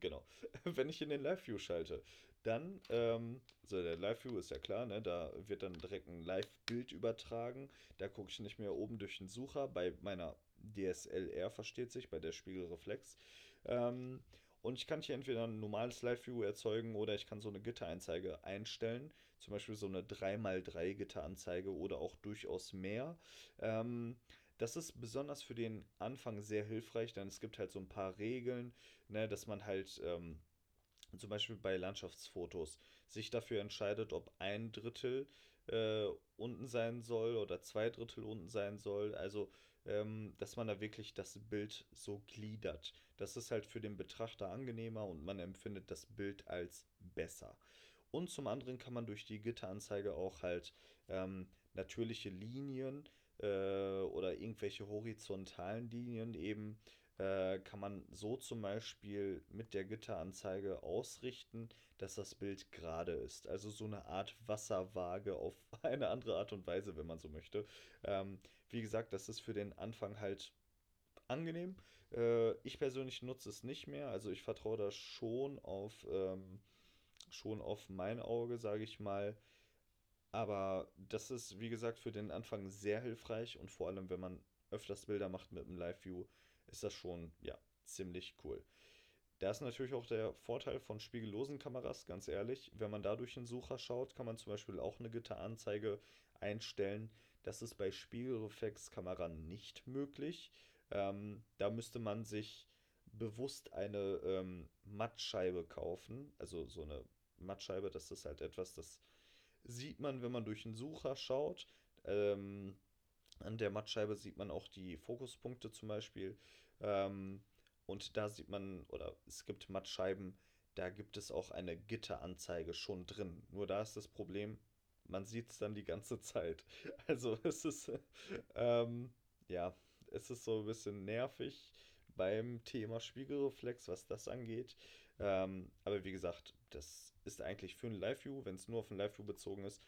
Genau. *laughs* wenn ich in den Live-View schalte, dann, ähm, so der Live-View ist ja klar, ne, da wird dann direkt ein Live-Bild übertragen. Da gucke ich nicht mehr oben durch den Sucher. Bei meiner DSLR versteht sich, bei der Spiegelreflex. Ähm, und ich kann hier entweder ein normales Live-View erzeugen oder ich kann so eine Gitteranzeige einstellen. Zum Beispiel so eine 3x3 Gitteranzeige oder auch durchaus mehr. Ähm, das ist besonders für den Anfang sehr hilfreich, denn es gibt halt so ein paar Regeln, ne, dass man halt ähm, zum Beispiel bei Landschaftsfotos sich dafür entscheidet, ob ein Drittel äh, unten sein soll oder zwei Drittel unten sein soll. Also, ähm, dass man da wirklich das Bild so gliedert. Das ist halt für den Betrachter angenehmer und man empfindet das Bild als besser. Und zum anderen kann man durch die Gitteranzeige auch halt ähm, natürliche Linien äh, oder irgendwelche horizontalen Linien eben äh, kann man so zum Beispiel mit der Gitteranzeige ausrichten, dass das Bild gerade ist. Also so eine Art Wasserwaage auf *laughs* eine andere Art und Weise, wenn man so möchte. Ähm, wie gesagt, das ist für den Anfang halt angenehm. Äh, ich persönlich nutze es nicht mehr, also ich vertraue da schon auf, ähm, schon auf mein Auge, sage ich mal. Aber das ist, wie gesagt, für den Anfang sehr hilfreich und vor allem, wenn man öfters Bilder macht mit einem Live-View, ist das schon, ja, ziemlich cool. Da ist natürlich auch der Vorteil von spiegellosen Kameras, ganz ehrlich. Wenn man da durch den Sucher schaut, kann man zum Beispiel auch eine Gitteranzeige einstellen, Das ist bei Spiegelreflexkameran nicht möglich. Ähm, da müsste man sich bewusst eine ähm, Mattscheibe kaufen. Also so eine Mattscheibe, das ist halt etwas, das sieht man, wenn man durch den Sucher schaut. Ähm, an der Mattscheibe sieht man auch die Fokuspunkte zum Beispiel. Ähm, und da sieht man, oder es gibt Mattscheiben, da gibt es auch eine Gitteranzeige schon drin. Nur da ist das Problem, man sieht es dann die ganze Zeit. *laughs* Also es ist, ähm, ja, es ist so ein bisschen nervig beim Thema Spiegelreflex, was das angeht. Ähm, aber wie gesagt, das ist eigentlich für ein Live-View, wenn es nur auf ein Live-View bezogen ist,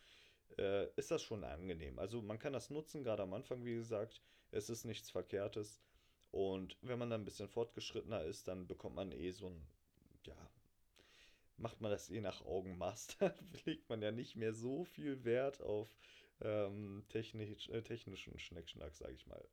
äh, ist das schon angenehm. Also man kann das nutzen, gerade am Anfang, wie gesagt. Es ist nichts Verkehrtes. Und wenn man dann ein bisschen fortgeschrittener ist, dann bekommt man eh so ein, ja, macht man das eh nach Augenmaß. *laughs* Da legt man ja nicht mehr so viel Wert auf ähm, technisch, äh, technischen Schneckschnack, sage ich mal.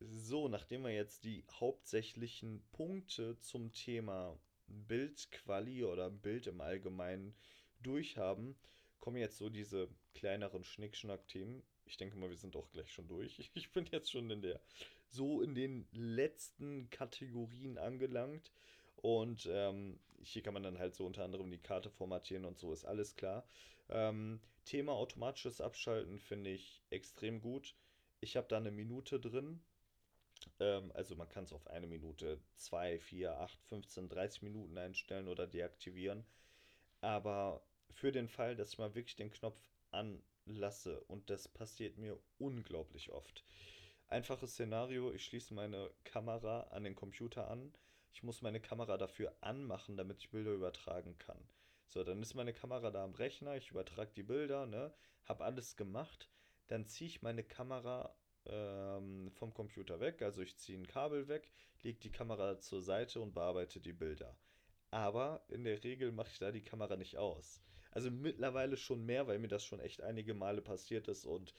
So, nachdem wir jetzt die hauptsächlichen Punkte zum Thema Bildquali oder Bild im Allgemeinen durchhaben, kommen jetzt so diese kleineren Schnickschnack-Themen. Ich denke mal, wir sind auch gleich schon durch. *laughs* Ich bin jetzt schon in der, so in den letzten Kategorien angelangt. Und ähm, hier kann man dann halt so unter anderem die Karte formatieren und so ist alles klar. Ähm, Thema automatisches Abschalten finde ich extrem gut. Ich habe da eine Minute drin. Ähm, also man kann es auf eine Minute, 2, 4, 8, 15, 30 Minuten einstellen oder deaktivieren. Aber für den Fall, dass ich mal wirklich den Knopf anlasse und das passiert mir unglaublich oft. Einfaches Szenario, ich schließe meine Kamera an den Computer an. Ich muss meine Kamera dafür anmachen, damit ich Bilder übertragen kann. So, dann ist meine Kamera da am Rechner, ich übertrage die Bilder, ne, habe alles gemacht. Dann ziehe ich meine Kamera ähm, vom Computer weg, also ich ziehe ein Kabel weg, lege die Kamera zur Seite und bearbeite die Bilder. Aber in der Regel mache ich da die Kamera nicht aus. Also mittlerweile schon mehr, weil mir das schon echt einige Male passiert ist und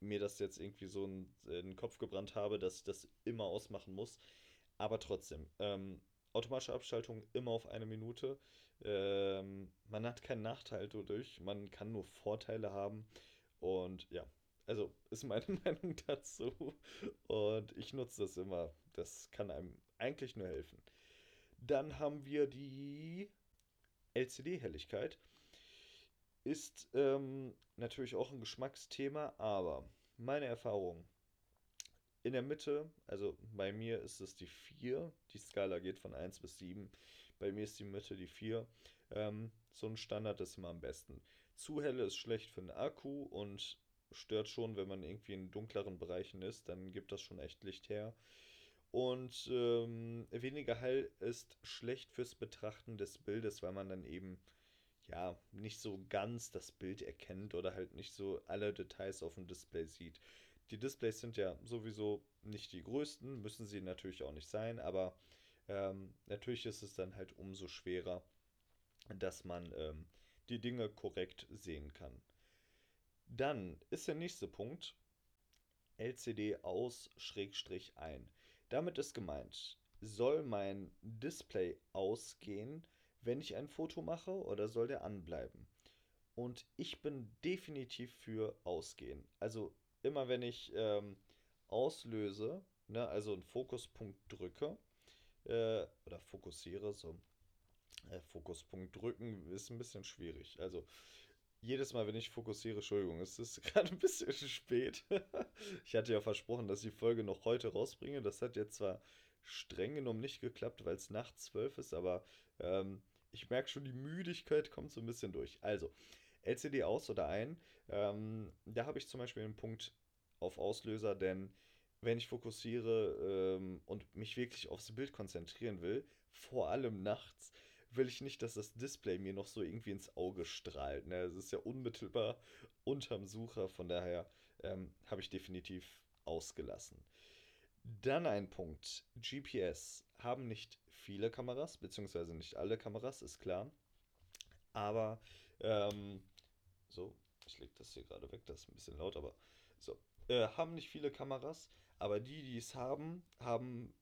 mir das jetzt irgendwie so in, den Kopf gebrannt habe, dass ich das immer ausmachen muss. Aber trotzdem, ähm, automatische Abschaltung immer auf eine Minute. Ähm, man hat keinen Nachteil dadurch, man kann nur Vorteile haben. Und ja, also ist meine *laughs* Meinung dazu. Und ich nutze das immer. Das kann einem eigentlich nur helfen. Dann haben wir die LCD-Helligkeit. Ist ähm, natürlich auch ein Geschmacksthema, aber meine Erfahrung in der Mitte, also bei mir ist es die 4, die Skala geht von 1 bis 7. Bei mir ist die Mitte die 4. Ähm, so ein Standard ist immer am besten. Zu helle ist schlecht für den Akku und stört schon, wenn man irgendwie in dunkleren Bereichen ist, dann gibt das schon echt Licht her. Und ähm, weniger hell ist schlecht fürs Betrachten des Bildes, weil man dann eben ja, nicht so ganz das Bild erkennt oder halt nicht so alle Details auf dem Display sieht. Die Displays sind ja sowieso nicht die größten, müssen sie natürlich auch nicht sein, aber ähm, natürlich ist es dann halt umso schwerer, dass man ähm, die Dinge korrekt sehen kann. Dann ist der nächste Punkt LCD aus Schrägstrich ein. Damit ist gemeint, soll mein Display ausgehen, wenn ich ein Foto mache oder soll der anbleiben? Und ich bin definitiv für ausgehen. Also immer wenn ich ähm, auslöse, ne, also einen Fokuspunkt drücke äh, oder fokussiere, so äh, Fokuspunkt drücken ist ein bisschen schwierig. Also jedes Mal, wenn ich fokussiere, Entschuldigung, es ist *laughs* gerade ein bisschen spät. *laughs* ich hatte ja versprochen, dass ich die Folge noch heute rausbringe. Das hat jetzt zwar streng genommen nicht geklappt, weil es nachts zwölf ist, aber ähm, ich merke schon, die Müdigkeit kommt so ein bisschen durch. Also, LCD aus oder ein. Ähm, da habe ich zum Beispiel einen Punkt auf Auslöser, denn wenn ich fokussiere ähm, und mich wirklich aufs Bild konzentrieren will, vor allem nachts, will ich nicht, dass das Display mir noch so irgendwie ins Auge strahlt. Ne? Es ist ja unmittelbar unterm Sucher, von daher ähm, habe ich definitiv ausgelassen. Dann ein Punkt. GPS haben nicht viele Kameras, beziehungsweise nicht alle Kameras, ist klar. Aber, ähm, so, ich lege das hier gerade weg, das ist ein bisschen laut, aber so, äh, haben nicht viele Kameras, aber die, die es haben, haben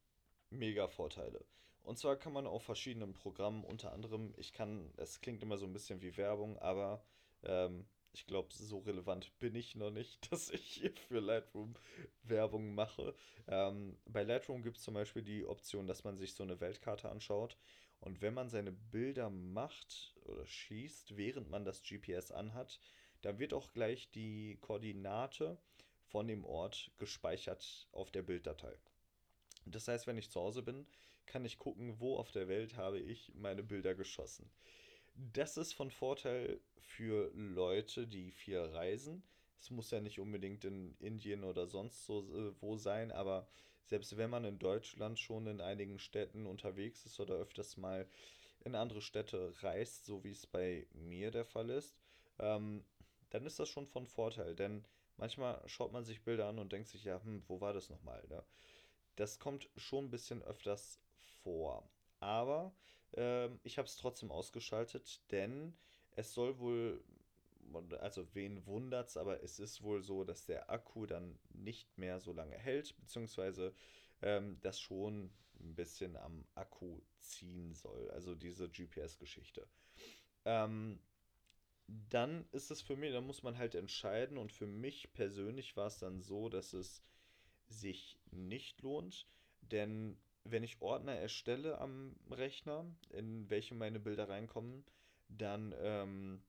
mega Vorteile. Und zwar kann man auf verschiedenen Programmen, unter anderem, ich kann, es klingt immer so ein bisschen wie Werbung, aber ähm, ich glaube, so relevant bin ich noch nicht, *laughs* dass ich hier für Lightroom Werbung mache. Ähm, bei Lightroom gibt es zum Beispiel die Option, dass man sich so eine Weltkarte anschaut. Und wenn man seine Bilder macht oder schießt, während man das GPS anhat, dann wird auch gleich die Koordinate von dem Ort gespeichert auf der Bilddatei. Das heißt, wenn ich zu Hause bin, kann ich gucken, wo auf der Welt habe ich meine Bilder geschossen. Das ist von Vorteil für Leute, die viel reisen. Es muss ja nicht unbedingt in Indien oder sonst so äh, wo sein, aber selbst wenn man in Deutschland schon in einigen Städten unterwegs ist oder öfters mal in andere Städte reist, so wie es bei mir der Fall ist, ähm, dann ist das schon von Vorteil. Denn manchmal schaut man sich Bilder an und denkt sich, ja, hm, wo war das nochmal? Ne? Das kommt schon ein bisschen öfters vor. Aber ähm, ich habe es trotzdem ausgeschaltet, denn es soll wohl, also wen wundert's, aber es ist wohl so, dass der Akku dann nicht mehr so lange hält, beziehungsweise ähm, das schon ein bisschen am Akku ziehen soll. Also diese GPS-Geschichte. Ähm, dann ist es für mich, da muss man halt entscheiden und für mich persönlich war es dann so, dass es sich nicht lohnt, denn wenn ich Ordner erstelle am Rechner, in welche meine Bilder reinkommen, dann ähm,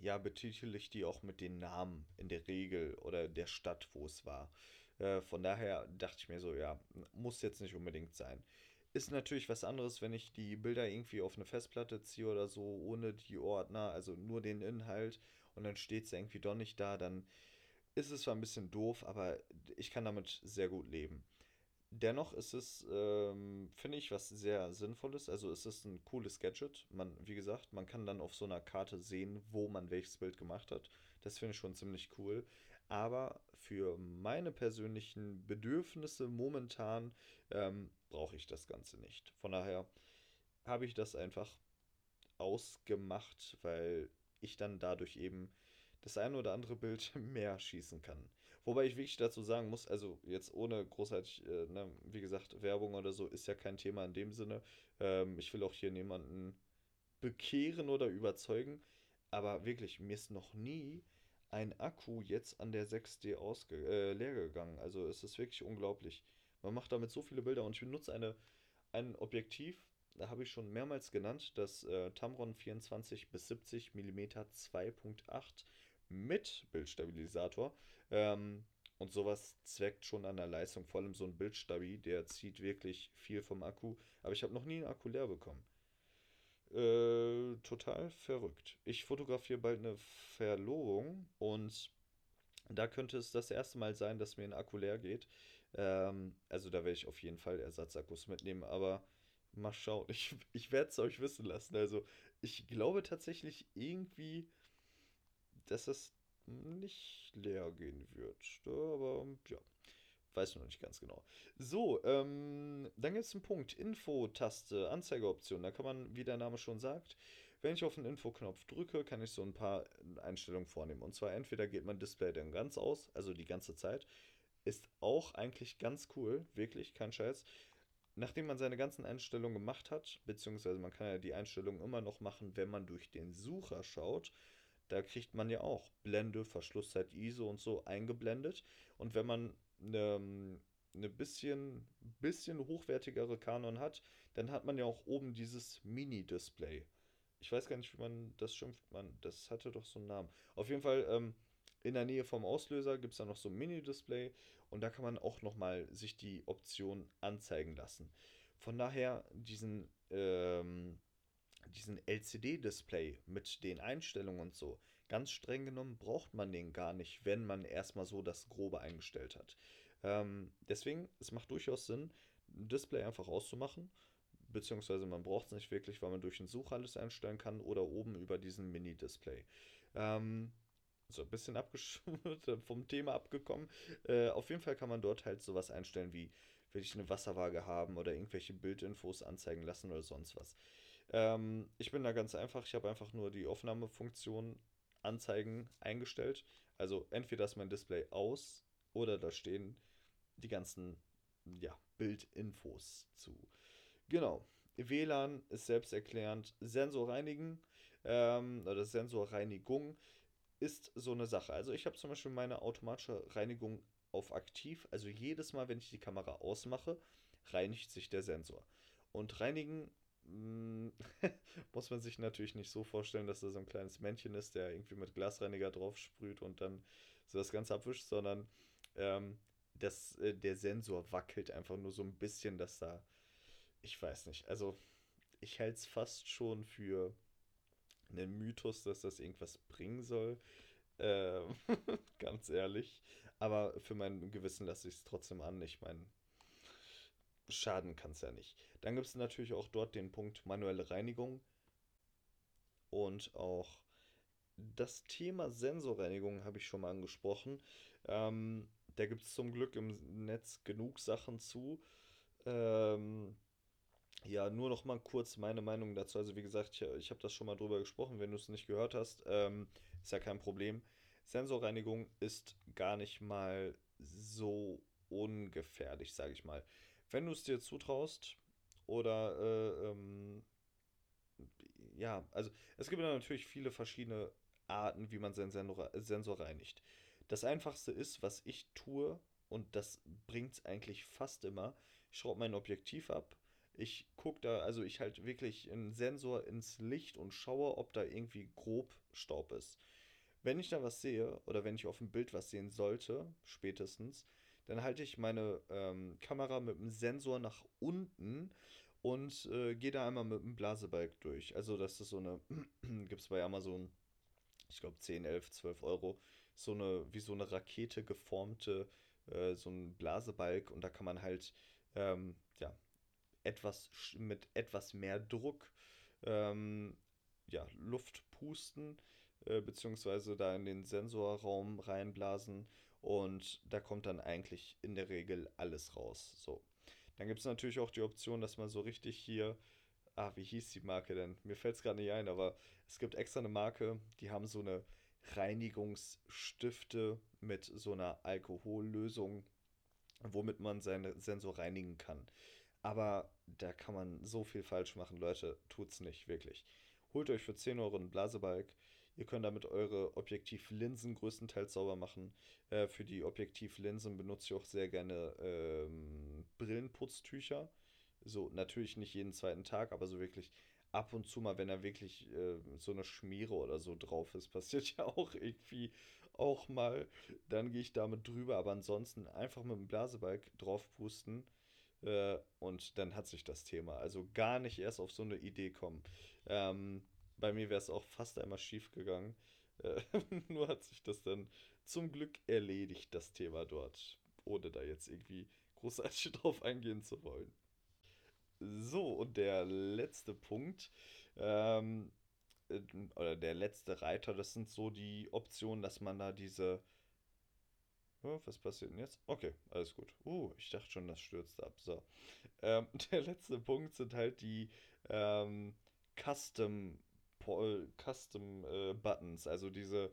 ja, betitel ich die auch mit den Namen in der Regel oder der Stadt, wo es war. Äh, von daher dachte ich mir so, ja, muss jetzt nicht unbedingt sein. Ist natürlich was anderes, wenn ich die Bilder irgendwie auf eine Festplatte ziehe oder so, ohne die Ordner, also nur den Inhalt und dann steht es irgendwie doch nicht da, dann ist es zwar ein bisschen doof, aber ich kann damit sehr gut leben. Dennoch ist es, ähm, finde ich, was sehr Sinnvolles. Also es ist ein cooles Gadget. Man, wie gesagt, man kann dann auf so einer Karte sehen, wo man welches Bild gemacht hat. Das finde ich schon ziemlich cool. Aber für meine persönlichen Bedürfnisse momentan ähm, brauche ich das Ganze nicht. Von daher habe ich das einfach ausgemacht, weil ich dann dadurch eben das ein oder andere Bild *laughs* mehr schießen kann. Wobei ich wirklich dazu sagen muss, also jetzt ohne großartig, äh, ne, wie gesagt, Werbung oder so ist ja kein Thema in dem Sinne. Ähm, ich will auch hier niemanden bekehren oder überzeugen, aber wirklich, mir ist noch nie ein Akku jetzt an der 6D ausge äh, leer gegangen. Also es ist wirklich unglaublich. Man macht damit so viele Bilder und ich benutze eine, ein Objektiv, da habe ich schon mehrmals genannt, das äh, Tamron 24 bis 70 mm 2.8 mit Bildstabilisator. Ähm, und sowas zweckt schon an der Leistung. Vor allem so ein Bildstabi, der zieht wirklich viel vom Akku. Aber ich habe noch nie einen Akku leer bekommen. Äh, total verrückt. Ich fotografiere bald eine Verlobung und da könnte es das erste Mal sein, dass mir ein Akku leer geht. Ähm, also da werde ich auf jeden Fall Ersatzakkus mitnehmen, aber mal schauen. *laughs* Ich, ich werde es euch wissen lassen. Also ich glaube tatsächlich irgendwie dass es nicht leer gehen wird. Aber ja, weiß noch nicht ganz genau. So, ähm, dann gibt es einen Punkt, Info-Taste, Anzeigeoption. Da kann man, wie der Name schon sagt, wenn ich auf den Info-Knopf drücke, kann ich so ein paar Einstellungen vornehmen. Und zwar entweder geht mein Display dann ganz aus, also die ganze Zeit. Ist auch eigentlich ganz cool, wirklich, kein Scheiß. Nachdem man seine ganzen Einstellungen gemacht hat, beziehungsweise man kann ja die Einstellungen immer noch machen, wenn man durch den Sucher schaut, da kriegt man ja auch Blende, Verschlusszeit ISO und so eingeblendet. Und wenn man eine, eine bisschen, bisschen hochwertigere Canon hat, dann hat man ja auch oben dieses Mini-Display. Ich weiß gar nicht, wie man das schimpft. Man, das hatte doch so einen Namen. Auf jeden Fall, ähm, in der Nähe vom Auslöser gibt es da noch so ein Mini-Display und da kann man auch nochmal sich die Option anzeigen lassen. Von daher diesen ähm, diesen LCD-Display mit den Einstellungen und so, ganz streng genommen braucht man den gar nicht, wenn man erstmal so das Grobe eingestellt hat. Ähm, deswegen, es macht durchaus Sinn, ein Display einfach auszumachen, beziehungsweise man braucht es nicht wirklich, weil man durch den Such alles einstellen kann oder oben über diesen Mini-Display. Ähm, so ein bisschen *laughs* vom Thema abgekommen. Äh, auf jeden Fall kann man dort halt sowas einstellen wie, will ich eine Wasserwaage haben oder irgendwelche Bildinfos anzeigen lassen oder sonst was. Ähm, ich bin da ganz einfach. Ich habe einfach nur die Aufnahmefunktion Anzeigen eingestellt. Also entweder ist mein Display aus oder da stehen die ganzen ja, Bildinfos zu. Genau. WLAN ist selbsterklärend. Sensor reinigen ähm, oder Sensorreinigung ist so eine Sache. Also ich habe zum Beispiel meine automatische Reinigung auf aktiv. Also jedes Mal, wenn ich die Kamera ausmache, reinigt sich der Sensor. Und reinigen *laughs* muss man sich natürlich nicht so vorstellen, dass da so ein kleines Männchen ist, der irgendwie mit Glasreiniger drauf sprüht und dann so das Ganze abwischt, sondern ähm, das, äh, der Sensor wackelt einfach nur so ein bisschen, dass da, ich weiß nicht, also ich halte es fast schon für einen Mythos, dass das irgendwas bringen soll. Ähm, *laughs* ganz ehrlich. Aber für mein Gewissen lasse ich es trotzdem an. Ich meine, schaden kann es ja nicht. Dann gibt es natürlich auch dort den Punkt manuelle Reinigung und auch das Thema Sensorreinigung habe ich schon mal angesprochen. Ähm, da gibt es zum Glück im Netz genug Sachen zu. Ähm, ja, nur noch mal kurz meine Meinung dazu. Also wie gesagt, ich, ich habe das schon mal drüber gesprochen. Wenn du es nicht gehört hast, ähm, ist ja kein Problem. Sensorreinigung ist gar nicht mal so ungefährlich, sage ich mal. Wenn du es dir zutraust oder äh, ähm, ja, also es gibt natürlich viele verschiedene Arten, wie man seinen Sensor, Sensor reinigt. Das einfachste ist, was ich tue, und das bringt es eigentlich fast immer. Ich schraube mein Objektiv ab. Ich gucke da, also ich halte wirklich einen Sensor ins Licht und schaue, ob da irgendwie grob Staub ist. Wenn ich da was sehe oder wenn ich auf dem Bild was sehen sollte, spätestens, dann halte ich meine ähm, Kamera mit dem Sensor nach unten und äh, gehe da einmal mit dem Blasebalg durch. Also das ist so eine, *clears throat* gibt es bei Amazon, ich glaube 10, 11, 12 Euro, so eine, wie so eine Rakete geformte, äh, so ein Blasebalg und da kann man halt, ähm, ja, etwas mit etwas mehr Druck, ähm, ja, Luft pusten, äh, beziehungsweise da in den Sensorraum reinblasen und da kommt dann eigentlich in der Regel alles raus. So. Dann gibt es natürlich auch die Option, dass man so richtig hier, ah, wie hieß die Marke denn? Mir fällt es gerade nicht ein, aber es gibt extra eine Marke, die haben so eine Reinigungsstifte mit so einer Alkohollösung, womit man seinen Sensor reinigen kann. Aber da kann man so viel falsch machen, Leute, tut's nicht, wirklich. Holt euch für 10 Euro einen Blasebalg. Ihr könnt damit eure Objektivlinsen größtenteils sauber machen. Äh, für die Objektivlinsen benutze ich auch sehr gerne ähm, Brillenputztücher. So, natürlich nicht jeden zweiten Tag, aber so wirklich ab und zu mal, wenn da wirklich äh, so eine Schmiere oder so drauf ist, *laughs* passiert ja auch irgendwie auch mal. Dann gehe ich damit drüber, aber ansonsten einfach mit dem Blasebalg draufpusten äh, und dann hat sich das Thema. Also gar nicht erst auf so eine Idee kommen. Ähm, bei mir wäre es auch fast einmal schief gegangen. Äh, *laughs* nur hat sich das dann zum Glück erledigt, das Thema dort. Ohne da jetzt irgendwie großartig *laughs* drauf eingehen zu wollen. So, und der letzte Punkt, ähm, äh, oder der letzte Reiter, das sind so die Optionen, dass man da diese. Was passiert denn jetzt? Okay, alles gut. Uh, ich dachte schon, das stürzt ab. So. Ähm, *laughs* der letzte Punkt sind halt die ähm, Custom, Custom äh, Buttons, also diese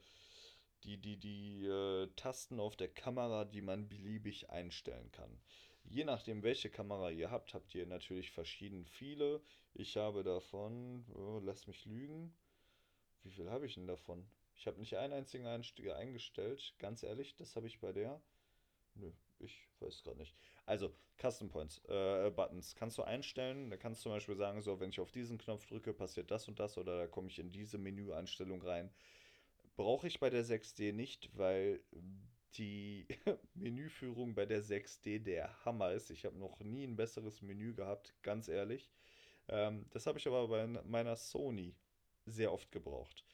die, die, die äh, Tasten auf der Kamera, die man beliebig einstellen kann. Je nachdem, welche Kamera ihr habt, habt ihr natürlich verschieden viele. Ich habe davon, oh, lass mich lügen, wie viel habe ich denn davon? Ich habe nicht einen einzigen eingestellt, ganz ehrlich, das habe ich bei der. Nö, ich weiß gerade nicht. Also, Custom Points, äh, Buttons kannst du einstellen. Da kannst du zum Beispiel sagen, so, wenn ich auf diesen Knopf drücke, passiert das und das oder da komme ich in diese Menüeinstellung rein. Brauche ich bei der 6D nicht, weil die *laughs* Menüführung bei der 6D der Hammer ist. Ich habe noch nie ein besseres Menü gehabt, ganz ehrlich. Ähm, das habe ich aber bei meiner Sony sehr oft gebraucht.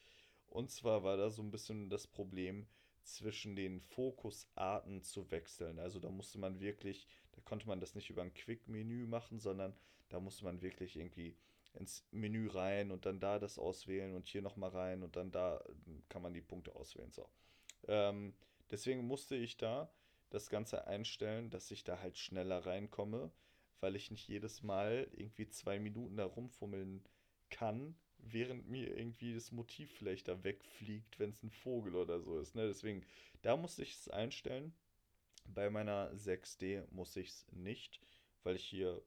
Und zwar war da so ein bisschen das Problem, zwischen den Fokusarten zu wechseln. Also da musste man wirklich, da konnte man das nicht über ein Quick-Menü machen, sondern da musste man wirklich irgendwie ins Menü rein und dann da das auswählen und hier nochmal rein und dann da kann man die Punkte auswählen. So. Ähm, deswegen musste ich da das Ganze einstellen, dass ich da halt schneller reinkomme, weil ich nicht jedes Mal irgendwie zwei Minuten da rumfummeln kann, während mir irgendwie das Motiv vielleicht da wegfliegt, wenn es ein Vogel oder so ist. Ne? Deswegen, da musste ich es einstellen. Bei meiner 6D muss ich es nicht, weil ich hier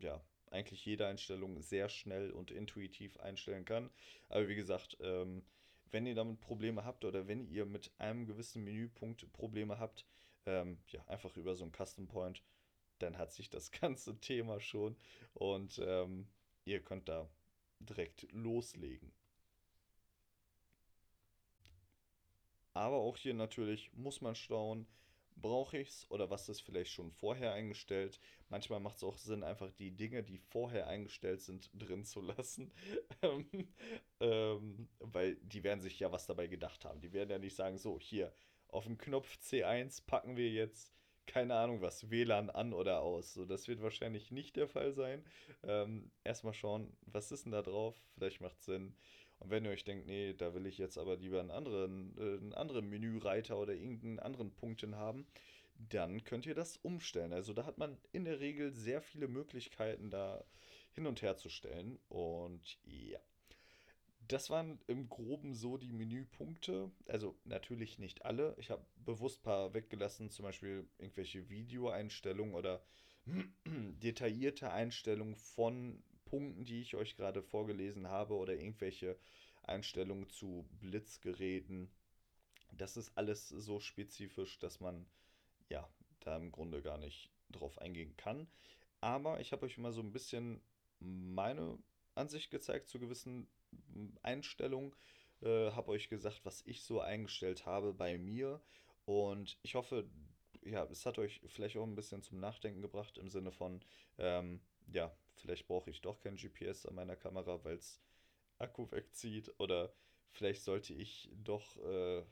ja eigentlich jede Einstellung sehr schnell und intuitiv einstellen kann. Aber wie gesagt, ähm, wenn ihr damit Probleme habt oder wenn ihr mit einem gewissen Menüpunkt Probleme habt, ähm, ja, einfach über so einen Custom Point, dann hat sich das *laughs* ganze Thema schon und ähm, ihr könnt da direkt loslegen. Aber auch hier natürlich muss man schauen, brauche ich es oder was ist vielleicht schon vorher eingestellt. Manchmal macht es auch Sinn, einfach die Dinge, die vorher eingestellt sind, *laughs* drin zu lassen. *laughs* ähm, ähm, weil die werden sich ja was dabei gedacht haben. Die werden ja nicht sagen, so, hier, auf den Knopf C1 packen wir jetzt, keine Ahnung was, WLAN an oder aus. So, das wird wahrscheinlich nicht der Fall sein. Ähm, erstmal schauen, was ist denn da drauf? Vielleicht macht es Sinn. Und wenn ihr euch denkt, nee, da will ich jetzt aber lieber einen anderen, äh, einen anderen Menüreiter oder irgendeinen anderen Punkten haben, dann könnt ihr das umstellen. Also da hat man in der Regel sehr viele Möglichkeiten, da hin und her zu stellen. Und ja. Das waren im Groben so die Menüpunkte. Also natürlich nicht alle. Ich habe bewusst ein paar weggelassen, zum Beispiel irgendwelche Videoeinstellungen oder *clears throat* detaillierte Einstellungen von Punkten, die ich euch gerade vorgelesen habe oder irgendwelche Einstellungen zu Blitzgeräten. Das ist alles so spezifisch, dass man ja da im Grunde gar nicht drauf eingehen kann. Aber ich habe euch mal so ein bisschen meine Ansicht gezeigt zu gewissen Einstellungen. Äh, habe euch gesagt, was ich so eingestellt habe bei mir. Und ich hoffe, ja, es hat euch vielleicht auch ein bisschen zum Nachdenken gebracht im Sinne von, ähm, ja, vielleicht brauche ich doch kein GPS an meiner Kamera, weil es Akku wegzieht. Oder vielleicht sollte ich doch, äh,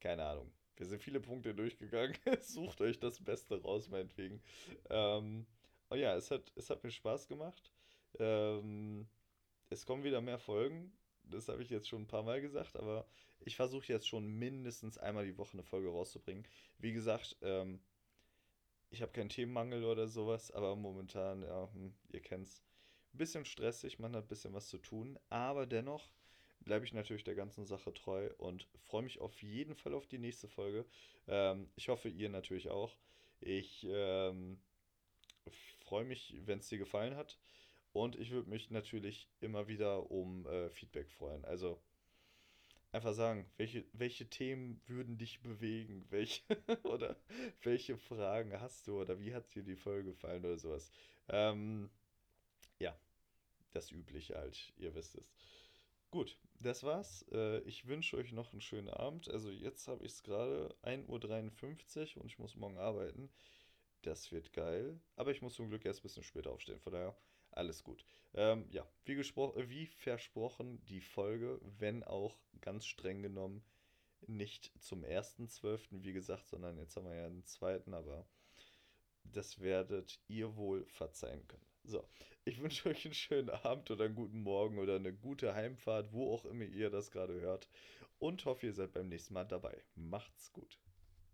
keine Ahnung. Wir sind viele Punkte durchgegangen. *laughs* Sucht euch das Beste raus, meinetwegen. Ähm, oh ja, es hat, es hat mir Spaß gemacht. Ähm, es kommen wieder mehr Folgen. Das habe ich jetzt schon ein paar Mal gesagt, aber ich versuche jetzt schon mindestens einmal die Woche eine Folge rauszubringen. Wie gesagt, ähm, ich habe keinen Themenmangel oder sowas, aber momentan, ja, hm, ihr kennt's. Ein bisschen stressig, man hat ein bisschen was zu tun, aber dennoch bleibe ich natürlich der ganzen Sache treu und freue mich auf jeden Fall auf die nächste Folge. Ähm, ich hoffe, ihr natürlich auch. Ich ähm, freue mich, wenn es dir gefallen hat. Und ich würde mich natürlich immer wieder um äh, Feedback freuen. Also einfach sagen, welche, welche Themen würden dich bewegen? *laughs* Welche oder welche Fragen hast du oder wie hat dir die Folge gefallen oder sowas? Ähm, ja, das Übliche halt, ihr wisst es. Gut, das war's. Äh, ich wünsche euch noch einen schönen Abend. Also jetzt habe ich es gerade 1.53 Uhr und ich muss morgen arbeiten. Das wird geil. Aber ich muss zum Glück erst ein bisschen später aufstehen. Von daher alles gut. Ähm, ja, wie, wie versprochen, die Folge, wenn auch ganz streng genommen, nicht zum 1.12., wie gesagt, sondern jetzt haben wir ja einen zweiten, aber das werdet ihr wohl verzeihen können. So, ich wünsche euch einen schönen Abend oder einen guten Morgen oder eine gute Heimfahrt, wo auch immer ihr das gerade hört. Und hoffe, ihr seid beim nächsten Mal dabei. Macht's gut.